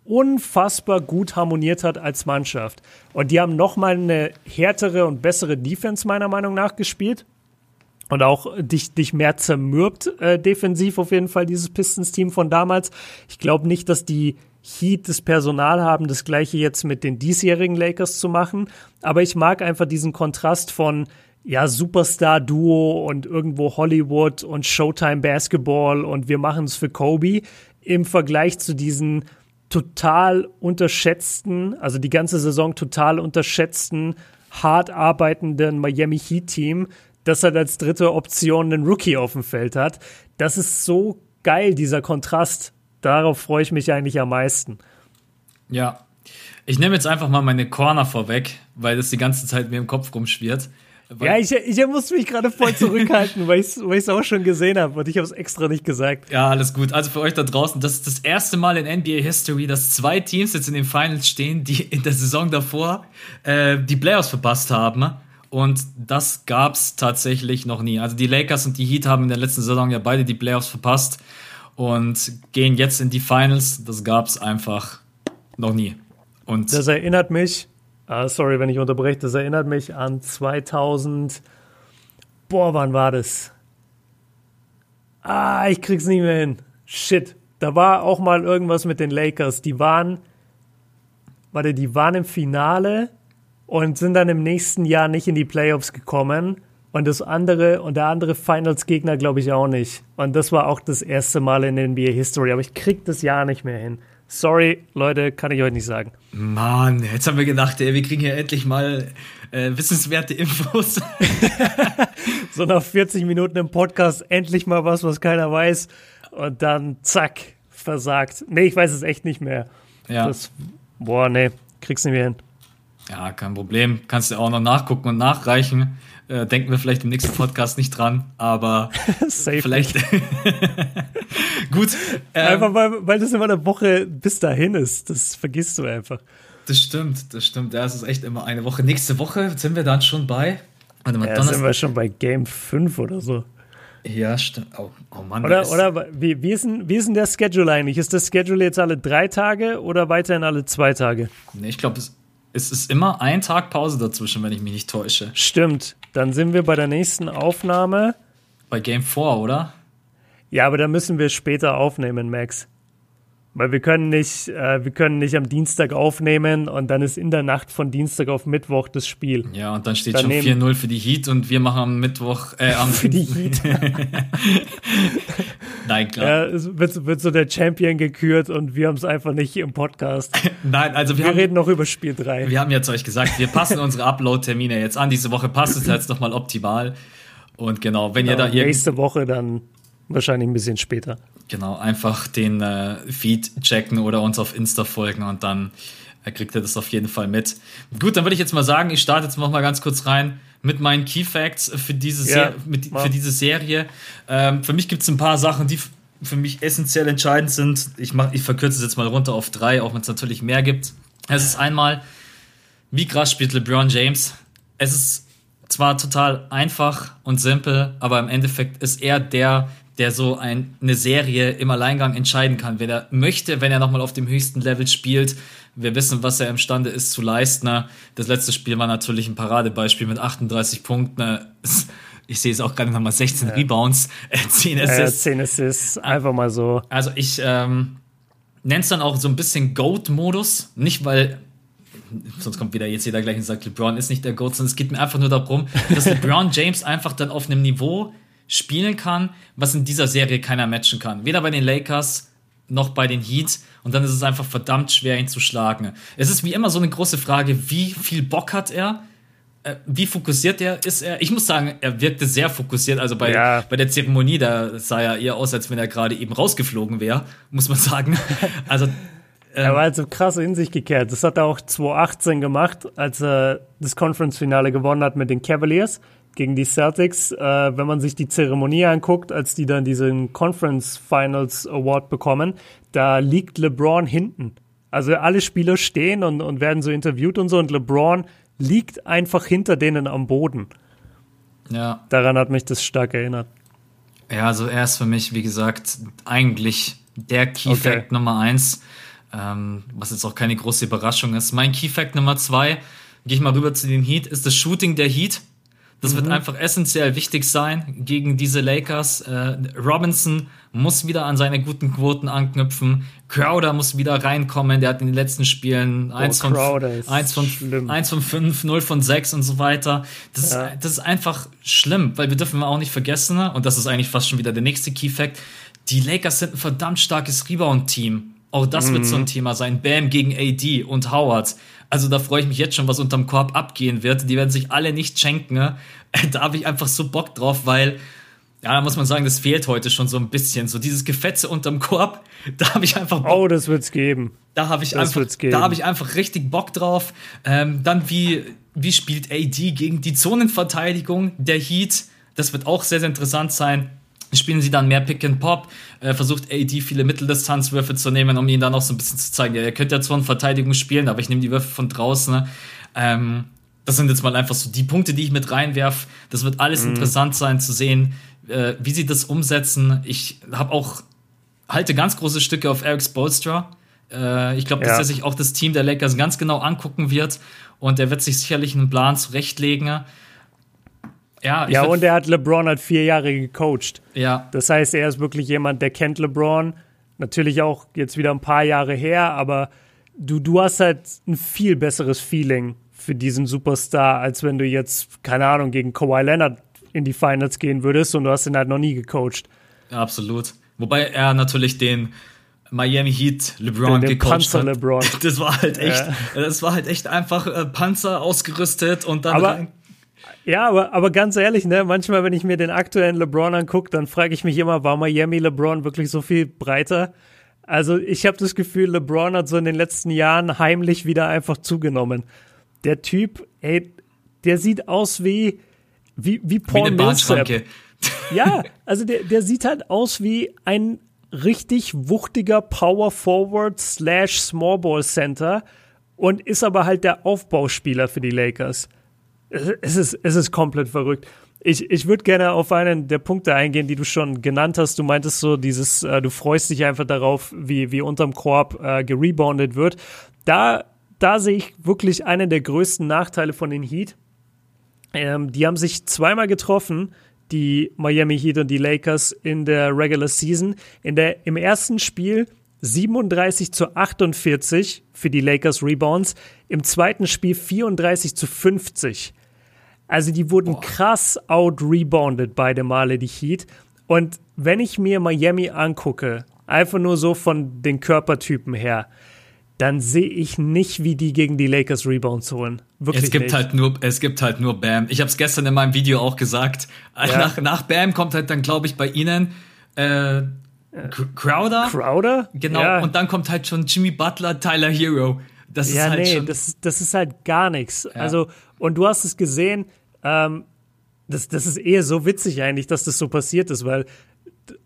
unfassbar gut harmoniert hat als Mannschaft. Und die haben nochmal eine härtere und bessere Defense meiner Meinung nach gespielt. Und auch dich, dich mehr zermürbt äh, defensiv auf jeden Fall dieses Pistons-Team von damals. Ich glaube nicht, dass die Heat das Personal haben, das gleiche jetzt mit den diesjährigen Lakers zu machen. Aber ich mag einfach diesen Kontrast von ja, Superstar-Duo und irgendwo Hollywood und Showtime Basketball und wir machen es für Kobe im Vergleich zu diesen total unterschätzten, also die ganze Saison total unterschätzten, hart arbeitenden Miami Heat Team, das halt als dritte Option einen Rookie auf dem Feld hat. Das ist so geil, dieser Kontrast. Darauf freue ich mich eigentlich am meisten. Ja. Ich nehme jetzt einfach mal meine Corner vorweg, weil das die ganze Zeit mir im Kopf rumschwirrt. Ja, ich, ich musste mich gerade voll zurückhalten, weil ich es weil auch schon gesehen habe und ich habe es extra nicht gesagt. Ja, alles gut. Also für euch da draußen, das ist das erste Mal in NBA History, dass zwei Teams jetzt in den Finals stehen, die in der Saison davor äh, die Playoffs verpasst haben. Und das gab's tatsächlich noch nie. Also die Lakers und die Heat haben in der letzten Saison ja beide die Playoffs verpasst und gehen jetzt in die Finals. Das gab's einfach noch nie. Und das erinnert mich Ah, sorry, wenn ich unterbreche. Das erinnert mich an 2000. Boah, wann war das? Ah, ich krieg's nicht mehr hin. Shit. Da war auch mal irgendwas mit den Lakers. Die waren, warte, die waren im Finale und sind dann im nächsten Jahr nicht in die Playoffs gekommen. Und das andere, und der andere Finals-Gegner glaube ich auch nicht. Und das war auch das erste Mal in der NBA History. Aber ich krieg das Jahr nicht mehr hin. Sorry, Leute, kann ich euch nicht sagen. Mann, jetzt haben wir gedacht, ey, wir kriegen hier endlich mal äh, wissenswerte Infos. so nach 40 Minuten im Podcast endlich mal was, was keiner weiß. Und dann zack, versagt. Nee, ich weiß es echt nicht mehr. Ja. Das, boah, nee, kriegst du nicht mehr hin. Ja, kein Problem. Kannst du auch noch nachgucken und nachreichen. Äh, denken wir vielleicht im nächsten Podcast nicht dran, aber vielleicht. Gut. Ähm, einfach weil, weil das immer eine Woche bis dahin ist. Das vergisst du einfach. Das stimmt, das stimmt. Ja, es ist echt immer eine Woche. Nächste Woche sind wir dann schon bei. Warte mal, ja, sind wir schon bei Game 5 oder so. Ja, stimmt. Oh, oh Mann. Oder, oder wie, wie, ist denn, wie ist denn der Schedule eigentlich? Ist das Schedule jetzt alle drei Tage oder weiterhin alle zwei Tage? Nee, ich glaube, es, es ist immer ein Tag Pause dazwischen, wenn ich mich nicht täusche. Stimmt. Dann sind wir bei der nächsten Aufnahme. Bei Game 4, oder? Ja, aber da müssen wir später aufnehmen, Max. Weil wir können nicht, äh, wir können nicht am Dienstag aufnehmen und dann ist in der Nacht von Dienstag auf Mittwoch das Spiel. Ja, und dann steht dann schon 4-0 für die Heat und wir machen am Mittwoch, äh, am für die Heat. Nein, klar. Ja, es wird, wird so der Champion gekürt und wir haben es einfach nicht im Podcast. Nein, also wir, wir haben, reden noch über Spiel 3. Wir haben ja zu euch gesagt, wir passen unsere Upload-Termine jetzt an. Diese Woche passt es jetzt nochmal optimal. Und genau, wenn genau, ihr da Nächste Woche dann wahrscheinlich ein bisschen später. Genau, einfach den äh, Feed checken oder uns auf Insta folgen und dann äh, kriegt ihr das auf jeden Fall mit. Gut, dann würde ich jetzt mal sagen, ich starte jetzt noch mal ganz kurz rein mit meinen Key Facts für diese, ja, mit, für diese Serie. Ähm, für mich gibt es ein paar Sachen, die für mich essentiell entscheidend sind. Ich, mach, ich verkürze es jetzt mal runter auf drei, auch wenn es natürlich mehr gibt. Es ist einmal, wie krass spielt LeBron James. Es ist zwar total einfach und simpel, aber im Endeffekt ist er der, der so ein, eine Serie im Alleingang entscheiden kann. Wenn er möchte, wenn er nochmal auf dem höchsten Level spielt, wir wissen, was er imstande ist zu leisten. Das letzte Spiel war natürlich ein Paradebeispiel mit 38 Punkten. Ich sehe es auch gerade nochmal 16 ja. Rebounds, 10 Assists. Ja, 10 Assists, einfach mal so. Also ich ähm, nenne es dann auch so ein bisschen Goat-Modus. Nicht, weil sonst kommt wieder jetzt jeder gleich und sagt, LeBron ist nicht der Goat, sondern es geht mir einfach nur darum, dass LeBron James einfach dann auf einem Niveau spielen kann, was in dieser Serie keiner matchen kann. Weder bei den Lakers noch bei den Heat. Und dann ist es einfach verdammt schwer, ihn zu schlagen. Es ist wie immer so eine große Frage, wie viel Bock hat er? Äh, wie fokussiert er ist er? Ich muss sagen, er wirkte sehr fokussiert. Also bei, ja. bei der Zeremonie, da sah er eher aus, als wenn er gerade eben rausgeflogen wäre, muss man sagen. Also ähm, er war halt so krass in sich gekehrt. Das hat er auch 2018 gemacht, als er das Conference-Finale gewonnen hat mit den Cavaliers gegen die Celtics. Äh, wenn man sich die Zeremonie anguckt, als die dann diesen Conference Finals Award bekommen, da liegt LeBron hinten. Also alle Spieler stehen und, und werden so interviewt und so und LeBron liegt einfach hinter denen am Boden. Ja. Daran hat mich das stark erinnert. Ja, also er ist für mich, wie gesagt, eigentlich der Key Fact okay. Nummer eins, ähm, was jetzt auch keine große Überraschung ist. Mein Key Fact Nummer zwei, gehe ich mal rüber zu den Heat, ist das Shooting der Heat. Das mhm. wird einfach essentiell wichtig sein gegen diese Lakers. Äh, Robinson muss wieder an seine guten Quoten anknüpfen. Crowder muss wieder reinkommen. Der hat in den letzten Spielen 1 oh, von, 1 von, 1 von 5, 0 von 6 und so weiter. Das, ja. ist, das ist einfach schlimm, weil wir dürfen auch nicht vergessen, und das ist eigentlich fast schon wieder der nächste Key Fact, die Lakers sind ein verdammt starkes Rebound-Team. Auch das mhm. wird so ein mhm. Thema sein. Bam gegen AD und Howard. Also da freue ich mich jetzt schon, was unterm Korb abgehen wird. Die werden sich alle nicht schenken. Ne? Da habe ich einfach so Bock drauf, weil, ja, da muss man sagen, das fehlt heute schon so ein bisschen. So dieses Gefetze unterm Korb, da habe ich einfach Bock. Oh, das wird's geben. Da habe ich, einfach, da hab ich einfach richtig Bock drauf. Ähm, dann, wie, wie spielt AD gegen die Zonenverteidigung der Heat? Das wird auch sehr, sehr interessant sein spielen sie dann mehr Pick and Pop, äh, versucht AD viele Mitteldistanzwürfe zu nehmen, um ihn dann auch so ein bisschen zu zeigen, ja, er könnte ja zwar in Verteidigung spielen, aber ich nehme die Würfe von draußen. Ne? Ähm, das sind jetzt mal einfach so die Punkte, die ich mit reinwerf. Das wird alles mhm. interessant sein zu sehen, äh, wie sie das umsetzen. Ich habe auch halte ganz große Stücke auf Eric Spolstra. Äh, ich glaube, dass ja. er sich auch das Team der Lakers ganz genau angucken wird und er wird sich sicherlich einen Plan zurechtlegen. Ja, ja und er hat LeBron halt vier Jahre gecoacht. Ja. Das heißt, er ist wirklich jemand, der kennt LeBron. Natürlich auch jetzt wieder ein paar Jahre her, aber du, du hast halt ein viel besseres Feeling für diesen Superstar, als wenn du jetzt, keine Ahnung, gegen Kawhi Leonard in die Finals gehen würdest und du hast ihn halt noch nie gecoacht. absolut. Wobei er natürlich den Miami Heat LeBron den, den gecoacht Panzer hat. LeBron. Das war halt echt, ja. das war halt echt einfach äh, Panzer ausgerüstet und dann aber, rein. Ja, aber, aber ganz ehrlich, ne, manchmal, wenn ich mir den aktuellen LeBron angucke, dann frage ich mich immer, war Miami LeBron wirklich so viel breiter? Also ich habe das Gefühl, LeBron hat so in den letzten Jahren heimlich wieder einfach zugenommen. Der Typ, ey, der sieht aus wie wie wie Paul wie. Ja, also der, der sieht halt aus wie ein richtig wuchtiger Power Forward slash Small Ball Center und ist aber halt der Aufbauspieler für die Lakers. Es ist, es ist komplett verrückt. Ich, ich würde gerne auf einen der Punkte eingehen, die du schon genannt hast. Du meintest so dieses, äh, du freust dich einfach darauf, wie, wie unterm Korb äh, gereboundet wird. Da, da sehe ich wirklich einen der größten Nachteile von den Heat. Ähm, die haben sich zweimal getroffen, die Miami Heat und die Lakers in der Regular Season. In der, Im ersten Spiel 37 zu 48 für die Lakers Rebounds, im zweiten Spiel 34 zu 50 also die wurden Boah. krass out-rebounded beide Male, die Heat. Und wenn ich mir Miami angucke, einfach nur so von den Körpertypen her, dann sehe ich nicht, wie die gegen die Lakers Rebounds holen. Wirklich es gibt nicht. halt nur, es gibt halt nur Bam. Ich habe es gestern in meinem Video auch gesagt. Ja. Nach, nach Bam kommt halt dann, glaube ich, bei Ihnen äh, Crowder. Crowder? Genau. Ja. Und dann kommt halt schon Jimmy Butler, Tyler Hero. Das ja, ist halt nee, schon das, das ist halt gar nichts. Ja. Also, und du hast es gesehen, ähm, das, das ist eher so witzig eigentlich, dass das so passiert ist, weil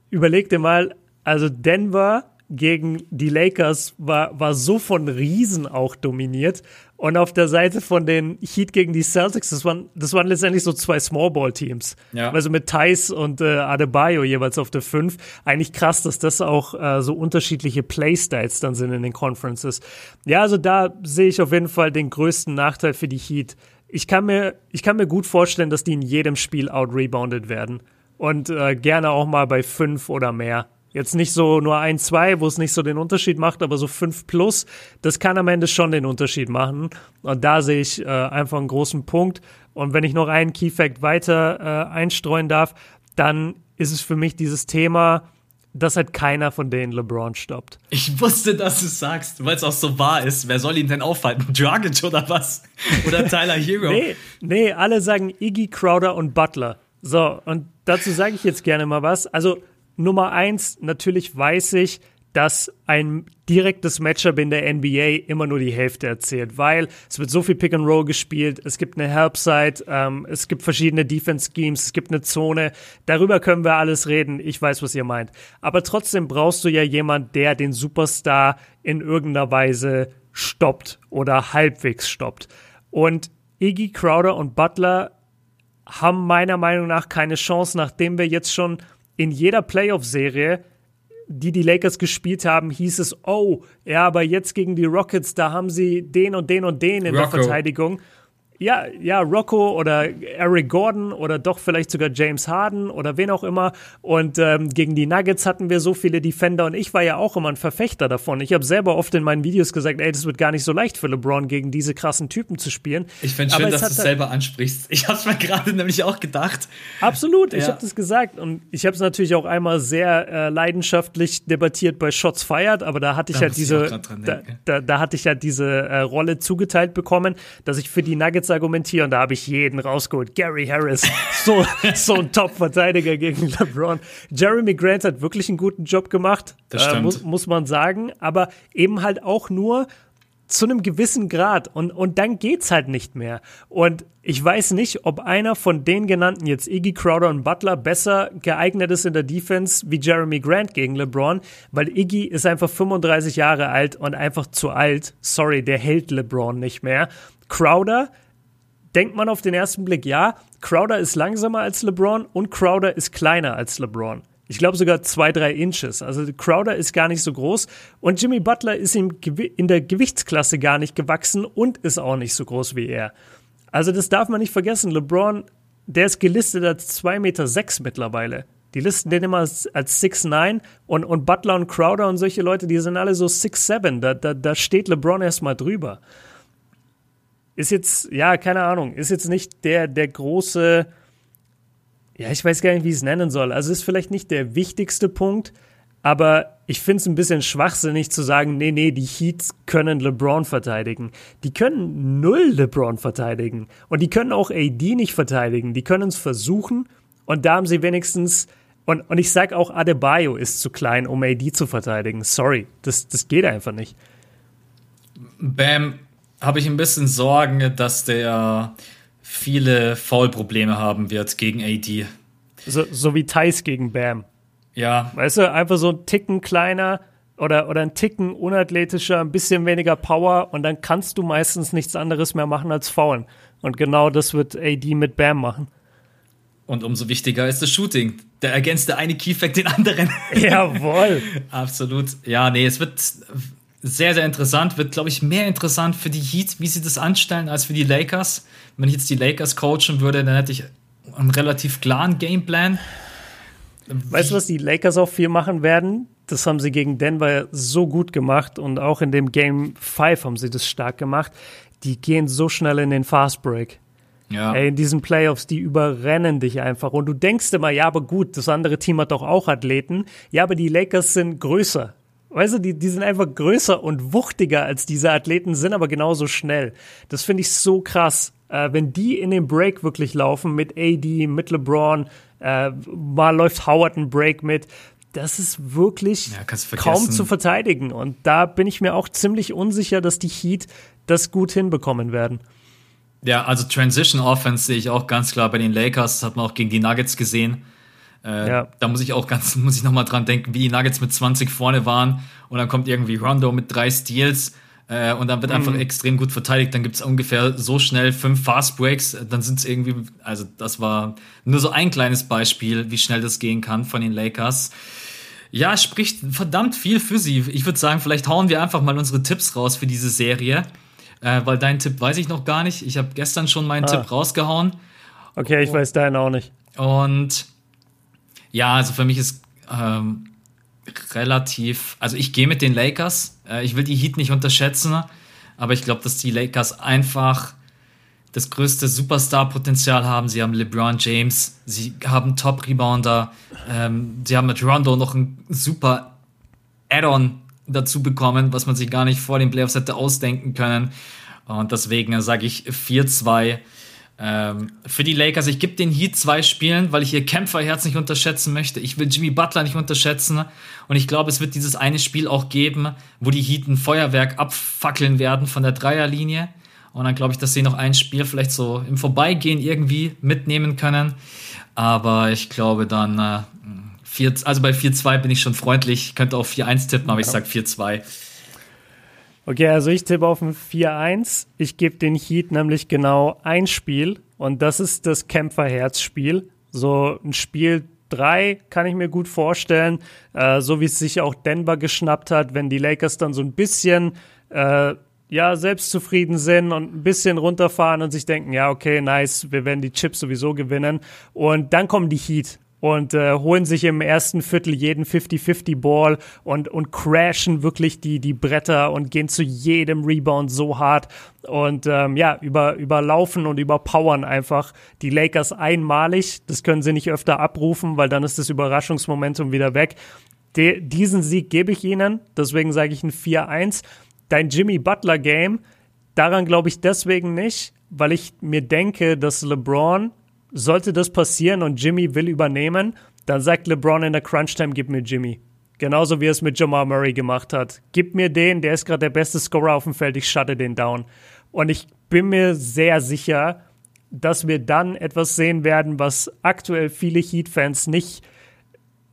überleg dir mal, also Denver gegen die Lakers war, war so von Riesen auch dominiert. Und auf der Seite von den Heat gegen die Celtics, das waren, das waren letztendlich so zwei Smallball-Teams. Ja. Also mit Thais und äh, Adebayo jeweils auf der 5. Eigentlich krass, dass das auch äh, so unterschiedliche Playstyles dann sind in den Conferences. Ja, also da sehe ich auf jeden Fall den größten Nachteil für die Heat. Ich kann mir, ich kann mir gut vorstellen, dass die in jedem Spiel out-rebounded werden. Und äh, gerne auch mal bei fünf oder mehr. Jetzt nicht so nur ein, zwei, wo es nicht so den Unterschied macht, aber so fünf plus, das kann am Ende schon den Unterschied machen. Und da sehe ich äh, einfach einen großen Punkt. Und wenn ich noch einen Key Fact weiter äh, einstreuen darf, dann ist es für mich dieses Thema, dass halt keiner von denen LeBron stoppt. Ich wusste, dass du es sagst, weil es auch so wahr ist. Wer soll ihn denn aufhalten? Dragic oder was? Oder Tyler Hero? nee, nee, alle sagen Iggy, Crowder und Butler. So, und dazu sage ich jetzt gerne mal was. Also Nummer eins, natürlich weiß ich, dass ein direktes Matchup in der NBA immer nur die Hälfte erzählt, weil es wird so viel Pick and Roll gespielt, es gibt eine Help-Side, ähm, es gibt verschiedene Defense-Schemes, es gibt eine Zone, darüber können wir alles reden, ich weiß, was ihr meint. Aber trotzdem brauchst du ja jemand, der den Superstar in irgendeiner Weise stoppt oder halbwegs stoppt. Und Iggy, Crowder und Butler haben meiner Meinung nach keine Chance, nachdem wir jetzt schon in jeder Playoff-Serie, die die Lakers gespielt haben, hieß es, oh, ja, aber jetzt gegen die Rockets, da haben sie den und den und den in Rocco. der Verteidigung ja, ja, Rocco oder Eric Gordon oder doch vielleicht sogar James Harden oder wen auch immer. Und ähm, gegen die Nuggets hatten wir so viele Defender und ich war ja auch immer ein Verfechter davon. Ich habe selber oft in meinen Videos gesagt, ey, das wird gar nicht so leicht für LeBron gegen diese krassen Typen zu spielen. Ich finde schön, dass du es selber ansprichst. Ich habe es mir gerade nämlich auch gedacht. Absolut, ich ja. habe das gesagt und ich habe es natürlich auch einmal sehr äh, leidenschaftlich debattiert bei Shots Fired, aber da hatte ich da halt diese, da, da, da, hatte ich halt diese äh, Rolle zugeteilt bekommen, dass ich für die Nuggets argumentieren. Da habe ich jeden rausgeholt. Gary Harris, so, so ein Top-Verteidiger gegen LeBron. Jeremy Grant hat wirklich einen guten Job gemacht, äh, muss, muss man sagen. Aber eben halt auch nur zu einem gewissen Grad und, und dann geht's halt nicht mehr. Und ich weiß nicht, ob einer von den genannten, jetzt Iggy Crowder und Butler, besser geeignet ist in der Defense wie Jeremy Grant gegen LeBron, weil Iggy ist einfach 35 Jahre alt und einfach zu alt. Sorry, der hält LeBron nicht mehr. Crowder denkt man auf den ersten Blick, ja, Crowder ist langsamer als LeBron und Crowder ist kleiner als LeBron. Ich glaube sogar zwei, drei Inches. Also Crowder ist gar nicht so groß und Jimmy Butler ist in der Gewichtsklasse gar nicht gewachsen und ist auch nicht so groß wie er. Also das darf man nicht vergessen. LeBron, der ist gelistet als 2,6 Meter sechs mittlerweile. Die listen den immer als, als 6'9 und, und Butler und Crowder und solche Leute, die sind alle so 6'7. Da, da, da steht LeBron erstmal drüber ist jetzt, ja, keine Ahnung, ist jetzt nicht der, der große, ja, ich weiß gar nicht, wie ich es nennen soll. Also ist vielleicht nicht der wichtigste Punkt, aber ich finde es ein bisschen schwachsinnig zu sagen, nee, nee, die Heats können LeBron verteidigen. Die können null LeBron verteidigen. Und die können auch AD nicht verteidigen. Die können es versuchen und da haben sie wenigstens, und, und ich sage auch, Adebayo ist zu klein, um AD zu verteidigen. Sorry, das, das geht einfach nicht. Bam, habe ich ein bisschen Sorgen, dass der viele Foul-Probleme haben wird gegen AD. So, so wie Thais gegen Bam. Ja. Weißt du, einfach so ein Ticken kleiner oder, oder ein Ticken unathletischer, ein bisschen weniger Power und dann kannst du meistens nichts anderes mehr machen als faulen. Und genau das wird AD mit Bam machen. Und umso wichtiger ist das Shooting. Da ergänzt der eine Keyfact den anderen. Jawohl. Absolut. Ja, nee, es wird sehr, sehr interessant. Wird, glaube ich, mehr interessant für die Heat, wie sie das anstellen, als für die Lakers. Wenn ich jetzt die Lakers coachen würde, dann hätte ich einen relativ klaren Gameplan. Weißt du, was die Lakers auch viel machen werden? Das haben sie gegen Denver so gut gemacht und auch in dem Game 5 haben sie das stark gemacht. Die gehen so schnell in den Fast Break. Ja. Ey, in diesen Playoffs, die überrennen dich einfach. Und du denkst immer, ja, aber gut, das andere Team hat doch auch Athleten. Ja, aber die Lakers sind größer. Weißt du, die, die sind einfach größer und wuchtiger als diese Athleten, sind aber genauso schnell. Das finde ich so krass. Äh, wenn die in den Break wirklich laufen mit AD, mit LeBron, äh, mal läuft Howard ein Break mit. Das ist wirklich ja, kaum zu verteidigen. Und da bin ich mir auch ziemlich unsicher, dass die Heat das gut hinbekommen werden. Ja, also Transition Offense sehe ich auch ganz klar bei den Lakers. Das hat man auch gegen die Nuggets gesehen. Äh, ja. Da muss ich auch ganz, muss ich nochmal dran denken, wie die Nuggets mit 20 vorne waren und dann kommt irgendwie Rondo mit drei Steals äh, und dann wird mhm. einfach extrem gut verteidigt. Dann gibt es ungefähr so schnell fünf Fast Breaks. Dann sind es irgendwie, also das war nur so ein kleines Beispiel, wie schnell das gehen kann von den Lakers. Ja, spricht verdammt viel für sie. Ich würde sagen, vielleicht hauen wir einfach mal unsere Tipps raus für diese Serie. Äh, weil deinen Tipp weiß ich noch gar nicht. Ich habe gestern schon meinen ah. Tipp rausgehauen. Okay, ich weiß deinen auch nicht. Und ja, also für mich ist ähm, relativ, also ich gehe mit den Lakers. Äh, ich will die Heat nicht unterschätzen, aber ich glaube, dass die Lakers einfach das größte Superstar-Potenzial haben. Sie haben LeBron James, sie haben Top-Rebounder, ähm, sie haben mit Rondo noch ein super Add-on dazu bekommen, was man sich gar nicht vor den Playoffs hätte ausdenken können. Und deswegen sage ich 4-2 ähm, für die Lakers, ich gebe den Heat zwei Spielen, weil ich ihr Kämpferherz nicht unterschätzen möchte. Ich will Jimmy Butler nicht unterschätzen. Und ich glaube, es wird dieses eine Spiel auch geben, wo die Heat ein Feuerwerk abfackeln werden von der Dreierlinie. Und dann glaube ich, dass sie noch ein Spiel vielleicht so im Vorbeigehen irgendwie mitnehmen können. Aber ich glaube dann, äh, 4, also bei 4-2 bin ich schon freundlich. Ich könnte auch 4-1 tippen, aber ja. ich sage 4-2. Okay, also ich tippe auf ein 4-1. Ich gebe den Heat nämlich genau ein Spiel und das ist das Kämpferherzspiel. So ein Spiel 3 kann ich mir gut vorstellen, äh, so wie es sich auch Denver geschnappt hat, wenn die Lakers dann so ein bisschen äh, ja, selbstzufrieden sind und ein bisschen runterfahren und sich denken, ja, okay, nice, wir werden die Chips sowieso gewinnen. Und dann kommen die Heat und äh, holen sich im ersten Viertel jeden 50-50 Ball und, und crashen wirklich die, die Bretter und gehen zu jedem Rebound so hart und ähm, ja, über, überlaufen und überpowern einfach die Lakers einmalig. Das können sie nicht öfter abrufen, weil dann ist das Überraschungsmomentum wieder weg. De, diesen Sieg gebe ich ihnen, deswegen sage ich ein 4-1. Dein Jimmy Butler Game, daran glaube ich deswegen nicht, weil ich mir denke, dass LeBron sollte das passieren und Jimmy will übernehmen, dann sagt LeBron in der Crunch-Time, gib mir Jimmy. Genauso wie er es mit Jamal Murray gemacht hat. Gib mir den, der ist gerade der beste Scorer auf dem Feld, ich schatte den down. Und ich bin mir sehr sicher, dass wir dann etwas sehen werden, was aktuell viele Heat-Fans nicht,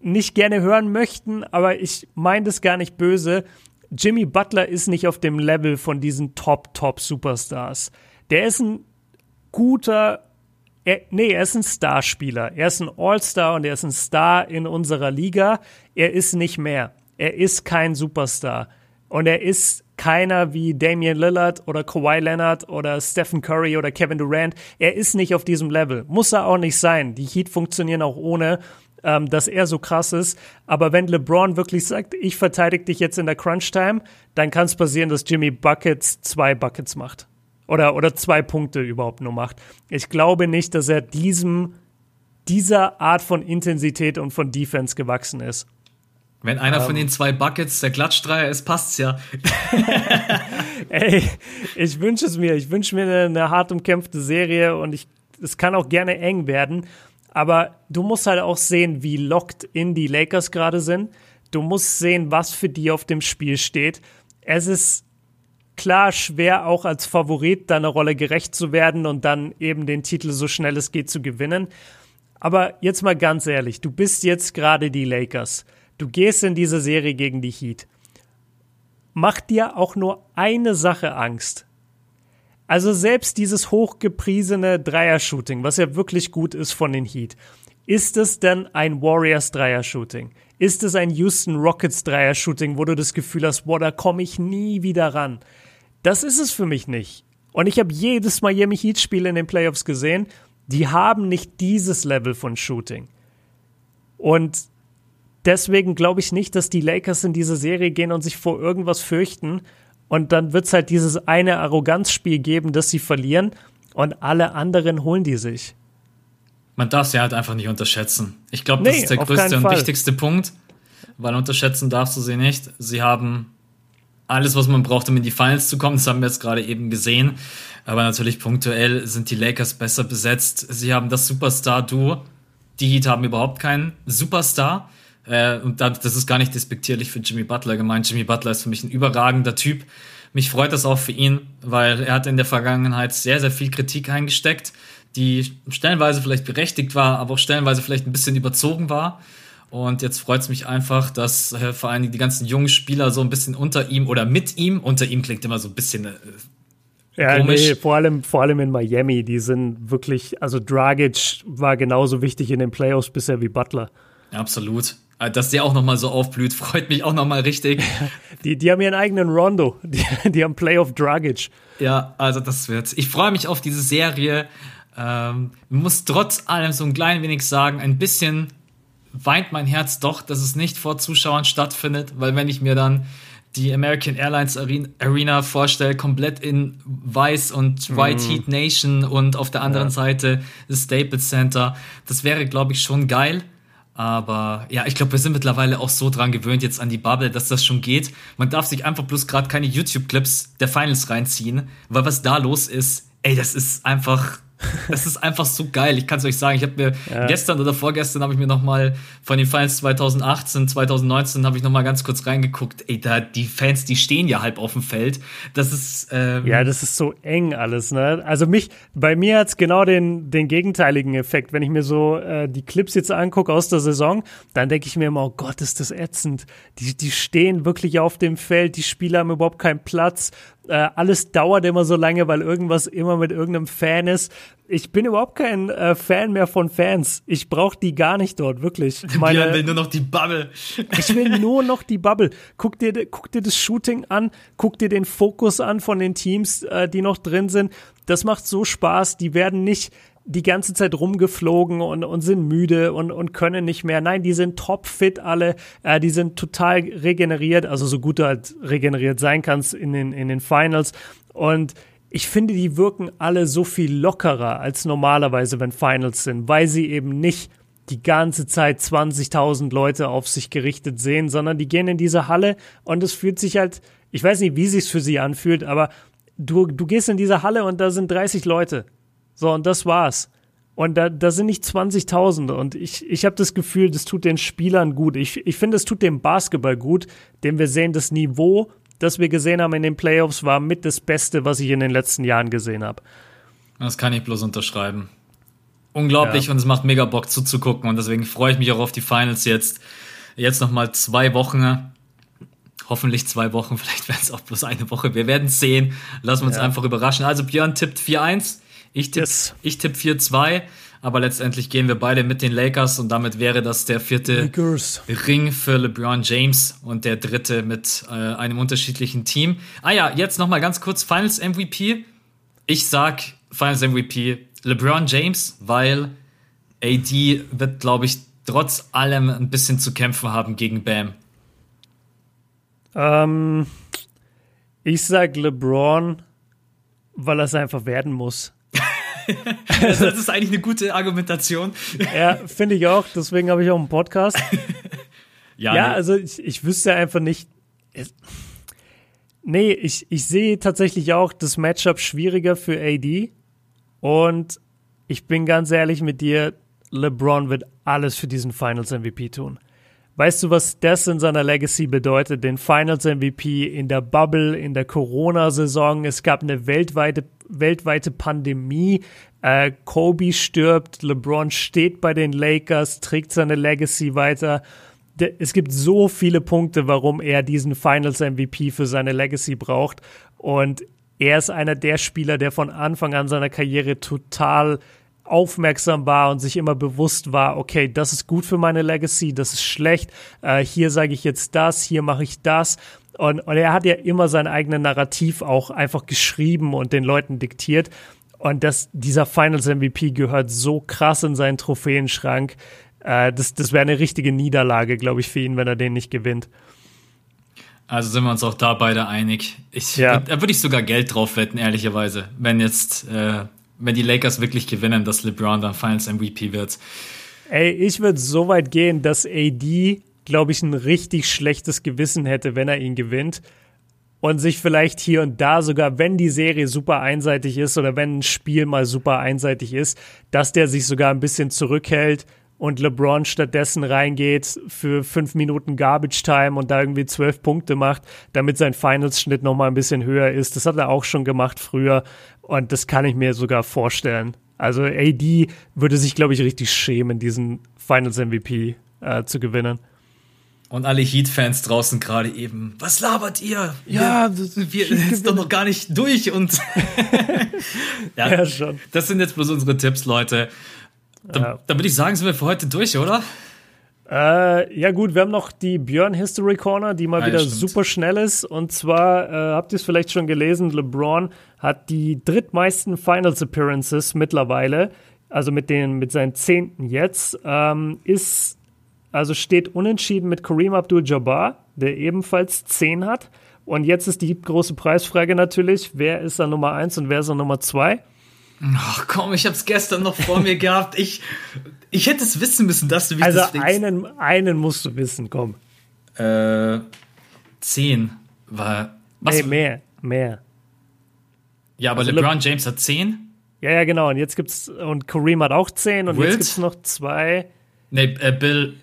nicht gerne hören möchten, aber ich meine das gar nicht böse. Jimmy Butler ist nicht auf dem Level von diesen Top-Top-Superstars. Der ist ein guter er, nee, er ist ein Starspieler. Er ist ein All-Star und er ist ein Star in unserer Liga. Er ist nicht mehr. Er ist kein Superstar. Und er ist keiner wie Damian Lillard oder Kawhi Leonard oder Stephen Curry oder Kevin Durant. Er ist nicht auf diesem Level. Muss er auch nicht sein. Die Heat funktionieren auch ohne, ähm, dass er so krass ist. Aber wenn LeBron wirklich sagt, ich verteidige dich jetzt in der Crunch-Time, dann kann es passieren, dass Jimmy Buckets zwei Buckets macht oder, oder zwei Punkte überhaupt nur macht. Ich glaube nicht, dass er diesem, dieser Art von Intensität und von Defense gewachsen ist. Wenn einer um, von ähm. den zwei Buckets der Klatschdreier ist, passt's ja. Ey, ich wünsche es mir. Ich wünsche mir eine, eine hart umkämpfte Serie und ich, es kann auch gerne eng werden. Aber du musst halt auch sehen, wie locked in die Lakers gerade sind. Du musst sehen, was für die auf dem Spiel steht. Es ist klar schwer, auch als Favorit deiner Rolle gerecht zu werden und dann eben den Titel so schnell es geht zu gewinnen. Aber jetzt mal ganz ehrlich, du bist jetzt gerade die Lakers. Du gehst in diese Serie gegen die Heat. Macht dir auch nur eine Sache Angst. Also selbst dieses hochgepriesene Dreier-Shooting, was ja wirklich gut ist von den Heat, ist es denn ein Warriors Dreier-Shooting? Ist es ein Houston Rockets Dreier-Shooting, wo du das Gefühl hast, boah, da komme ich nie wieder ran? Das ist es für mich nicht. Und ich habe jedes Miami Heat-Spiel in den Playoffs gesehen, die haben nicht dieses Level von Shooting. Und deswegen glaube ich nicht, dass die Lakers in diese Serie gehen und sich vor irgendwas fürchten. Und dann wird es halt dieses eine Arroganzspiel geben, das sie verlieren und alle anderen holen die sich. Man darf sie halt einfach nicht unterschätzen. Ich glaube, das nee, ist der größte und wichtigste Punkt, weil unterschätzen darfst du sie nicht. Sie haben alles, was man braucht, um in die Finals zu kommen. Das haben wir jetzt gerade eben gesehen. Aber natürlich punktuell sind die Lakers besser besetzt. Sie haben das Superstar-Duo. Die Heat haben überhaupt keinen Superstar. Äh, und das ist gar nicht despektierlich für Jimmy Butler gemeint. Jimmy Butler ist für mich ein überragender Typ. Mich freut das auch für ihn, weil er hat in der Vergangenheit sehr, sehr viel Kritik eingesteckt, die stellenweise vielleicht berechtigt war, aber auch stellenweise vielleicht ein bisschen überzogen war. Und jetzt freut es mich einfach, dass äh, vor allen Dingen die ganzen jungen Spieler so ein bisschen unter ihm oder mit ihm, unter ihm klingt immer so ein bisschen äh, ja, komisch. nee, vor allem, vor allem in Miami, die sind wirklich, also Dragic war genauso wichtig in den Playoffs bisher wie Butler. Ja, absolut. Äh, dass der auch nochmal so aufblüht, freut mich auch nochmal richtig. die, die haben ihren eigenen Rondo. Die, die haben Playoff Dragic. Ja, also das wird. Ich freue mich auf diese Serie. Ähm, muss trotz allem so ein klein wenig sagen, ein bisschen weint mein Herz doch, dass es nicht vor Zuschauern stattfindet, weil wenn ich mir dann die American Airlines Arena vorstelle, komplett in Weiß und White mm. Heat Nation und auf der anderen ja. Seite das Staples Center, das wäre, glaube ich, schon geil. Aber ja, ich glaube, wir sind mittlerweile auch so dran gewöhnt jetzt an die Bubble, dass das schon geht. Man darf sich einfach bloß gerade keine YouTube-Clips der Finals reinziehen, weil was da los ist, ey, das ist einfach das ist einfach so geil. Ich kann es euch sagen. Ich habe mir ja. gestern oder vorgestern habe ich mir noch mal von den Finals 2018, 2019 habe ich noch mal ganz kurz reingeguckt. Ey, da die Fans, die stehen ja halb auf dem Feld. Das ist ähm ja, das ist so eng alles. Ne? Also mich, bei mir hat's genau den den gegenteiligen Effekt. Wenn ich mir so äh, die Clips jetzt angucke aus der Saison, dann denke ich mir immer, oh Gott, ist das ätzend. Die die stehen wirklich auf dem Feld. Die Spieler haben überhaupt keinen Platz äh, alles dauert immer so lange, weil irgendwas immer mit irgendeinem Fan ist. Ich bin überhaupt kein äh, Fan mehr von Fans. Ich brauche die gar nicht dort, wirklich. Meine, Björn will nur noch die Bubble. ich will nur noch die Bubble. Guck dir, guck dir das Shooting an, guck dir den Fokus an von den Teams, äh, die noch drin sind. Das macht so Spaß. Die werden nicht die ganze Zeit rumgeflogen und, und sind müde und, und können nicht mehr. Nein, die sind topfit alle. Äh, die sind total regeneriert, also so gut du halt regeneriert sein kannst in den, in den Finals. Und ich finde, die wirken alle so viel lockerer als normalerweise, wenn Finals sind, weil sie eben nicht die ganze Zeit 20.000 Leute auf sich gerichtet sehen, sondern die gehen in diese Halle und es fühlt sich halt, ich weiß nicht, wie sich's für sie anfühlt, aber du, du gehst in diese Halle und da sind 30 Leute so, und das war's. Und da, da sind nicht 20.000. Und ich, ich habe das Gefühl, das tut den Spielern gut. Ich, ich finde, es tut dem Basketball gut, denn wir sehen, das Niveau, das wir gesehen haben in den Playoffs, war mit das Beste, was ich in den letzten Jahren gesehen habe. Das kann ich bloß unterschreiben. Unglaublich ja. und es macht mega Bock zuzugucken. Und deswegen freue ich mich auch auf die Finals jetzt. Jetzt nochmal zwei Wochen. Hoffentlich zwei Wochen, vielleicht werden es auch bloß eine Woche. Wir werden sehen. Lassen wir uns ja. einfach überraschen. Also Björn tippt 4-1. Ich tippe yes. ich tipp 4-2, aber letztendlich gehen wir beide mit den Lakers und damit wäre das der vierte Lakers. Ring für LeBron James und der dritte mit äh, einem unterschiedlichen Team. Ah ja, jetzt nochmal ganz kurz Finals MVP. Ich sag Finals MVP LeBron James, weil AD wird, glaube ich, trotz allem ein bisschen zu kämpfen haben gegen Bam. Ähm, ich sag LeBron, weil er es einfach werden muss. das ist eigentlich eine gute Argumentation. ja, finde ich auch. Deswegen habe ich auch einen Podcast. ja, ja nee. also ich, ich wüsste einfach nicht. Nee, ich, ich sehe tatsächlich auch das Matchup schwieriger für AD. Und ich bin ganz ehrlich mit dir, LeBron wird alles für diesen Finals MVP tun. Weißt du, was das in seiner Legacy bedeutet? Den Finals MVP in der Bubble, in der Corona-Saison. Es gab eine weltweite, weltweite Pandemie. Äh, Kobe stirbt, LeBron steht bei den Lakers, trägt seine Legacy weiter. Es gibt so viele Punkte, warum er diesen Finals MVP für seine Legacy braucht. Und er ist einer der Spieler, der von Anfang an seiner Karriere total aufmerksam war und sich immer bewusst war, okay, das ist gut für meine Legacy, das ist schlecht, äh, hier sage ich jetzt das, hier mache ich das. Und, und er hat ja immer sein eigenes Narrativ auch einfach geschrieben und den Leuten diktiert. Und das, dieser Finals MVP gehört so krass in seinen Trophäenschrank. Äh, das das wäre eine richtige Niederlage, glaube ich, für ihn, wenn er den nicht gewinnt. Also sind wir uns auch da beide einig. Ich, ja. Da würde ich sogar Geld drauf wetten, ehrlicherweise, wenn jetzt, äh, wenn die Lakers wirklich gewinnen, dass LeBron dann Finals MVP wird. Ey, ich würde so weit gehen, dass AD, glaube ich, ein richtig schlechtes Gewissen hätte, wenn er ihn gewinnt und sich vielleicht hier und da sogar, wenn die Serie super einseitig ist oder wenn ein Spiel mal super einseitig ist, dass der sich sogar ein bisschen zurückhält und LeBron stattdessen reingeht für fünf Minuten Garbage Time und da irgendwie zwölf Punkte macht, damit sein Finals-Schnitt nochmal ein bisschen höher ist. Das hat er auch schon gemacht früher und das kann ich mir sogar vorstellen. Also AD würde sich, glaube ich, richtig schämen, diesen Finals-MVP äh, zu gewinnen. Und alle Heat-Fans draußen gerade eben, was labert ihr? Ja, wir, wir ist doch noch gar nicht durch und ja, ja, schon. Das sind jetzt bloß unsere Tipps, Leute. Da, ja. da würde ich sagen, sind wir für heute durch, oder? Äh, ja gut, wir haben noch die Björn History Corner, die mal ah, wieder super schnell ist. Und zwar äh, habt ihr es vielleicht schon gelesen, LeBron hat die drittmeisten Finals Appearances mittlerweile, also mit den mit seinen zehnten jetzt, ähm, ist also steht unentschieden mit Kareem Abdul-Jabbar, der ebenfalls 10 hat. Und jetzt ist die große Preisfrage natürlich, wer ist da Nummer 1 und wer ist da Nummer 2? Ach komm, ich hab's gestern noch vor mir gehabt. Ich, ich hätte es wissen müssen, dass du mich Also einen, einen musst du wissen, komm. Äh, 10 war. Was? Nee, mehr, mehr. Ja, aber also LeBron Le James hat 10? Ja, ja, genau. Und jetzt gibt's, und Kareem hat auch 10 und Wilt? jetzt gibt's noch zwei. Nee, äh, Bill,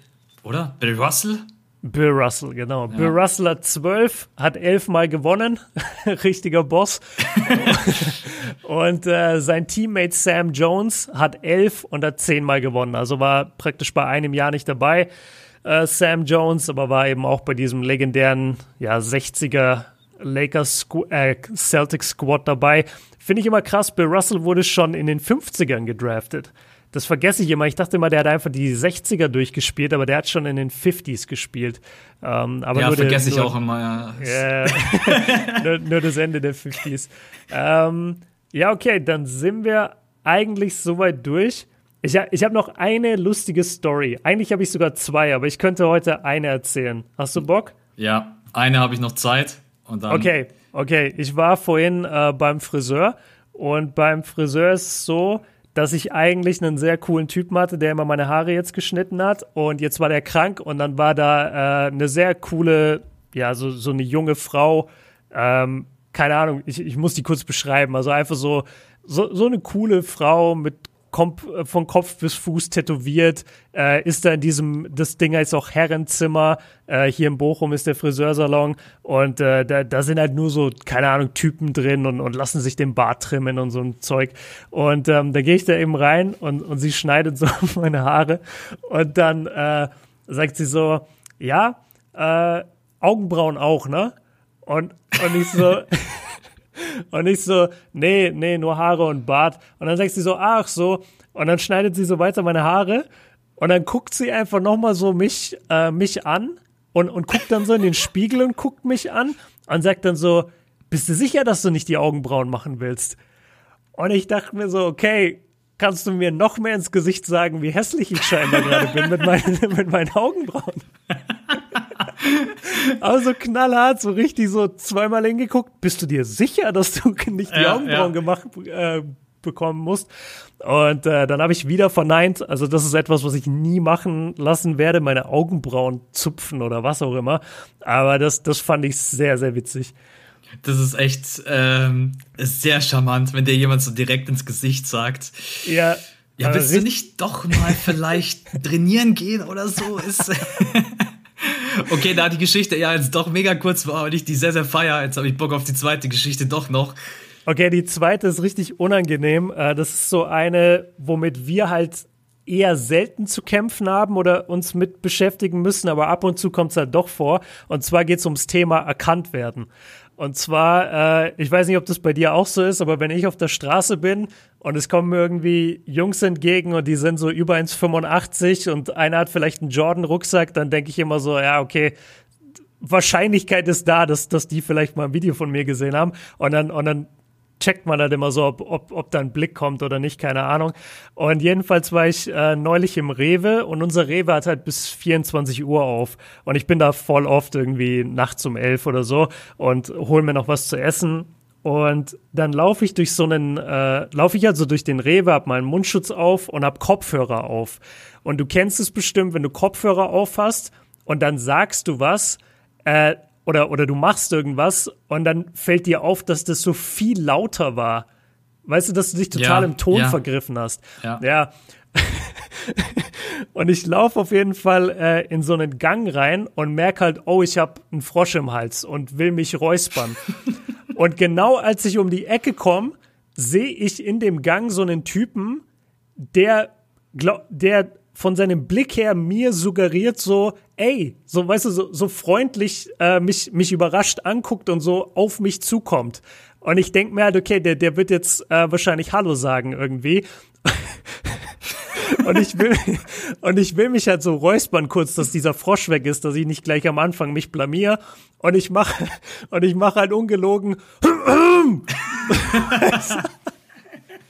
oder? Bill Russell? Bill Russell, genau. Ja. Bill Russell hat zwölf, hat elfmal gewonnen. Richtiger Boss. und äh, sein Teammate Sam Jones hat elf und hat zehnmal gewonnen. Also war praktisch bei einem Jahr nicht dabei. Äh, Sam Jones, aber war eben auch bei diesem legendären ja, 60er Lakers äh, Celtics Squad dabei. Finde ich immer krass. Bill Russell wurde schon in den 50ern gedraftet. Das vergesse ich immer. Ich dachte immer, der hat einfach die 60er durchgespielt, aber der hat schon in den 50s gespielt. Ähm, aber ja, vergesse ich auch immer. Ja. nur, nur, das Ende der 50s. Ähm, ja, okay, dann sind wir eigentlich soweit durch. Ich, ich habe noch eine lustige Story. Eigentlich habe ich sogar zwei, aber ich könnte heute eine erzählen. Hast du Bock? Ja, eine habe ich noch Zeit. Und dann okay, okay. Ich war vorhin äh, beim Friseur und beim Friseur ist es so, dass ich eigentlich einen sehr coolen Typen hatte, der immer meine Haare jetzt geschnitten hat. Und jetzt war der krank und dann war da äh, eine sehr coole, ja, so, so eine junge Frau. Ähm, keine Ahnung, ich, ich muss die kurz beschreiben. Also einfach so, so, so eine coole Frau mit von Kopf bis Fuß tätowiert, äh, ist da in diesem, das Ding heißt auch Herrenzimmer, äh, hier in Bochum ist der Friseursalon und äh, da, da sind halt nur so, keine Ahnung, Typen drin und, und lassen sich den Bart trimmen und so ein Zeug. Und ähm, da gehe ich da eben rein und, und sie schneidet so meine Haare und dann äh, sagt sie so, ja, äh, Augenbrauen auch, ne? Und, und ich so, Und ich so, nee, nee, nur Haare und Bart. Und dann sagt sie so, ach so. Und dann schneidet sie so weiter meine Haare. Und dann guckt sie einfach nochmal so mich, äh, mich an und, und guckt dann so in den Spiegel und guckt mich an und sagt dann so, bist du sicher, dass du nicht die Augenbrauen machen willst? Und ich dachte mir so, okay, kannst du mir noch mehr ins Gesicht sagen, wie hässlich ich scheinbar gerade bin mit meinen, mit meinen Augenbrauen? Aber so knallhart, so richtig so zweimal hingeguckt. Bist du dir sicher, dass du nicht die ja, Augenbrauen ja. gemacht äh, bekommen musst? Und äh, dann habe ich wieder verneint. Also das ist etwas, was ich nie machen lassen werde, meine Augenbrauen zupfen oder was auch immer. Aber das, das fand ich sehr, sehr witzig. Das ist echt ähm, sehr charmant, wenn dir jemand so direkt ins Gesicht sagt. Ja. Ja, willst du nicht doch mal vielleicht trainieren gehen oder so? Ist Okay, da die Geschichte ja jetzt doch mega kurz war und ich die sehr, sehr feier. Jetzt habe ich Bock auf die zweite Geschichte doch noch. Okay, die zweite ist richtig unangenehm. Äh, das ist so eine, womit wir halt eher selten zu kämpfen haben oder uns mit beschäftigen müssen, aber ab und zu kommt es halt doch vor. Und zwar geht es ums Thema erkannt werden. Und zwar, äh, ich weiß nicht, ob das bei dir auch so ist, aber wenn ich auf der Straße bin und es kommen irgendwie Jungs entgegen und die sind so über 1,85 und einer hat vielleicht einen Jordan-Rucksack, dann denke ich immer so, ja, okay, Wahrscheinlichkeit ist da, dass, dass die vielleicht mal ein Video von mir gesehen haben. Und dann, und dann checkt man halt immer so, ob, ob, ob da ein Blick kommt oder nicht, keine Ahnung. Und jedenfalls war ich äh, neulich im Rewe und unser Rewe hat halt bis 24 Uhr auf. Und ich bin da voll oft irgendwie nachts um elf oder so und hol mir noch was zu essen. Und dann laufe ich durch so einen, äh, laufe ich also durch den Rewe, hab meinen Mundschutz auf und hab Kopfhörer auf. Und du kennst es bestimmt, wenn du Kopfhörer auf hast und dann sagst du was, äh, oder, oder du machst irgendwas und dann fällt dir auf, dass das so viel lauter war. Weißt du, dass du dich total ja, im Ton ja. vergriffen hast. Ja. ja. und ich laufe auf jeden Fall äh, in so einen Gang rein und merke halt, oh, ich habe einen Frosch im Hals und will mich räuspern. und genau als ich um die Ecke komme, sehe ich in dem Gang so einen Typen, der, glaub, der von seinem Blick her mir suggeriert so, ey, so weißt du, so, so freundlich äh, mich, mich überrascht anguckt und so auf mich zukommt. Und ich denke mir halt, okay, der, der wird jetzt äh, wahrscheinlich Hallo sagen irgendwie. und ich will und ich will mich halt so räuspern kurz, dass dieser Frosch weg ist, dass ich nicht gleich am Anfang mich blamier und ich mache und ich mache halt ungelogen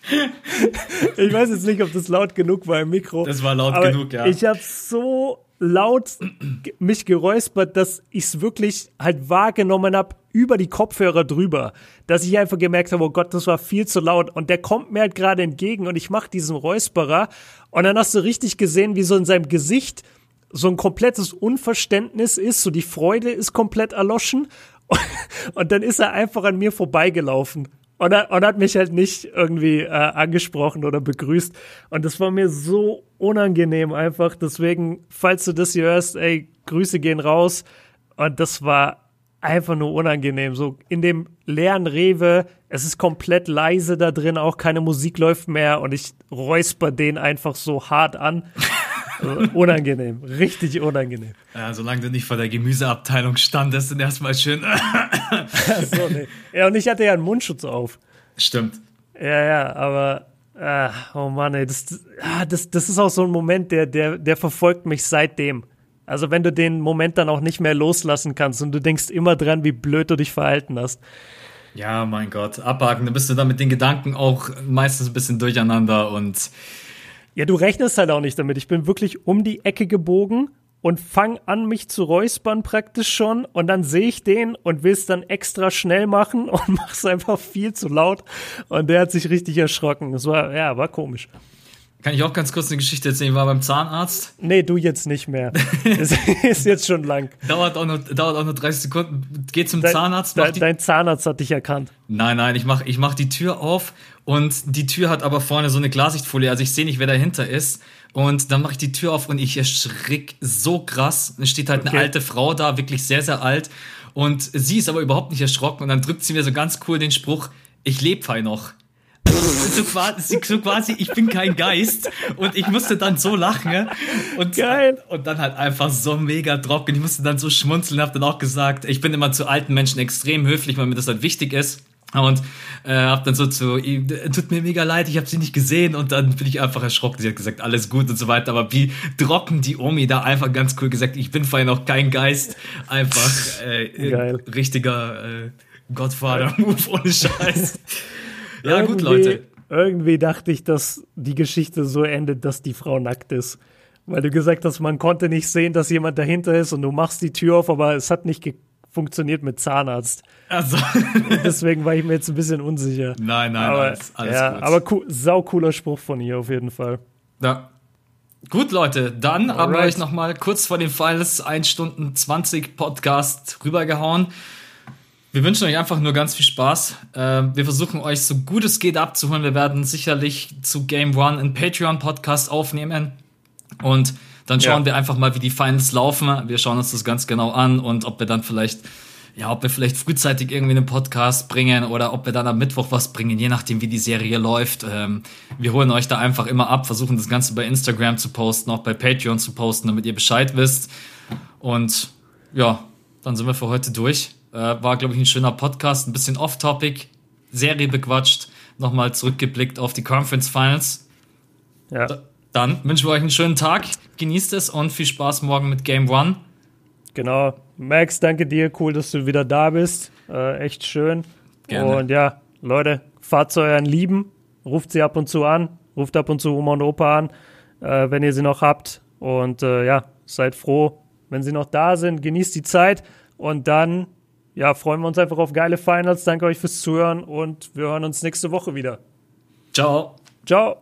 ich weiß jetzt nicht, ob das laut genug war im Mikro. Das war laut genug, ja. Ich habe so laut mich geräuspert, dass ich es wirklich halt wahrgenommen habe über die Kopfhörer drüber, dass ich einfach gemerkt habe, oh Gott, das war viel zu laut und der kommt mir halt gerade entgegen und ich mache diesen Räusperer und dann hast du richtig gesehen, wie so in seinem Gesicht so ein komplettes Unverständnis ist, so die Freude ist komplett erloschen und dann ist er einfach an mir vorbeigelaufen und, er, und hat mich halt nicht irgendwie äh, angesprochen oder begrüßt. Und das war mir so unangenehm einfach. Deswegen, falls du das hier hörst, ey, Grüße gehen raus. Und das war einfach nur unangenehm. So in dem leeren Rewe, es ist komplett leise da drin, auch keine Musik läuft mehr und ich räusper den einfach so hart an. Unangenehm, richtig unangenehm. Ja, solange du nicht vor der Gemüseabteilung standest und erstmal schön. so, nee. Ja, und ich hatte ja einen Mundschutz auf. Stimmt. Ja, ja, aber ah, oh Mann, ey, das, ah, das, das ist auch so ein Moment, der, der, der verfolgt mich seitdem. Also wenn du den Moment dann auch nicht mehr loslassen kannst und du denkst immer dran, wie blöd du dich verhalten hast. Ja, mein Gott, abhaken, dann bist du dann mit den Gedanken auch meistens ein bisschen durcheinander und ja, du rechnest halt auch nicht damit. Ich bin wirklich um die Ecke gebogen und fang an, mich zu räuspern praktisch schon. Und dann sehe ich den und will es dann extra schnell machen und mach's einfach viel zu laut. Und der hat sich richtig erschrocken. Das war, ja, war komisch. Kann ich auch ganz kurz eine Geschichte erzählen? Ich war beim Zahnarzt. Nee, du jetzt nicht mehr. Es ist jetzt schon lang. Dauert auch nur, dauert auch nur 30 Sekunden. Geh zum dein, Zahnarzt. Dein, dein Zahnarzt hat dich erkannt. Nein, nein, ich mach, ich mach die Tür auf und die Tür hat aber vorne so eine Glassichtfolie. Also ich sehe nicht, wer dahinter ist. Und dann mache ich die Tür auf und ich erschrick so krass. Es steht halt okay. eine alte Frau da, wirklich sehr, sehr alt. Und sie ist aber überhaupt nicht erschrocken. Und dann drückt sie mir so ganz cool den Spruch, ich lebe fein noch so quasi, so quasi, ich bin kein Geist. Und ich musste dann so lachen. Und, Geil. Und dann halt einfach so mega trocken. Ich musste dann so schmunzeln, hab dann auch gesagt, ich bin immer zu alten Menschen extrem höflich, weil mir das dann wichtig ist. Und äh, hab dann so zu ihm, tut mir mega leid, ich habe sie nicht gesehen und dann bin ich einfach erschrocken. Sie hat gesagt, alles gut und so weiter. Aber wie trocken die Omi da einfach ganz cool gesagt, ich bin vorher noch kein Geist. Einfach äh, richtiger äh, Godfather-Move ohne Scheiß. Ja, gut, Leute. Irgendwie dachte ich, dass die Geschichte so endet, dass die Frau nackt ist. Weil du gesagt hast, man konnte nicht sehen, dass jemand dahinter ist und du machst die Tür auf, aber es hat nicht funktioniert mit Zahnarzt. Also. Deswegen war ich mir jetzt ein bisschen unsicher. Nein, nein, aber, alles, alles ja, gut. Aber cool, sau cooler Spruch von ihr auf jeden Fall. Ja. Gut, Leute, dann Alright. haben wir euch noch mal kurz vor dem Falls 1 Stunden 20 Podcast rübergehauen. Wir wünschen euch einfach nur ganz viel Spaß. Ähm, wir versuchen euch so gut es geht abzuholen. Wir werden sicherlich zu Game One einen Patreon-Podcast aufnehmen. Und dann schauen ja. wir einfach mal, wie die Finals laufen. Wir schauen uns das ganz genau an und ob wir dann vielleicht, ja, ob wir vielleicht frühzeitig irgendwie einen Podcast bringen oder ob wir dann am Mittwoch was bringen, je nachdem, wie die Serie läuft. Ähm, wir holen euch da einfach immer ab, versuchen das Ganze bei Instagram zu posten, auch bei Patreon zu posten, damit ihr Bescheid wisst. Und ja, dann sind wir für heute durch. Äh, war, glaube ich, ein schöner Podcast, ein bisschen off-topic, Serie bequatscht, nochmal zurückgeblickt auf die Conference Finals. Ja. Dann wünschen wir euch einen schönen Tag, genießt es und viel Spaß morgen mit Game One. Genau. Max, danke dir, cool, dass du wieder da bist. Äh, echt schön. Gerne. Und ja, Leute, fahrt zu euren Lieben, ruft sie ab und zu an, ruft ab und zu Oma und Opa an, äh, wenn ihr sie noch habt. Und äh, ja, seid froh, wenn sie noch da sind. Genießt die Zeit und dann ja, freuen wir uns einfach auf geile Finals. Danke euch fürs Zuhören und wir hören uns nächste Woche wieder. Ciao. Ciao.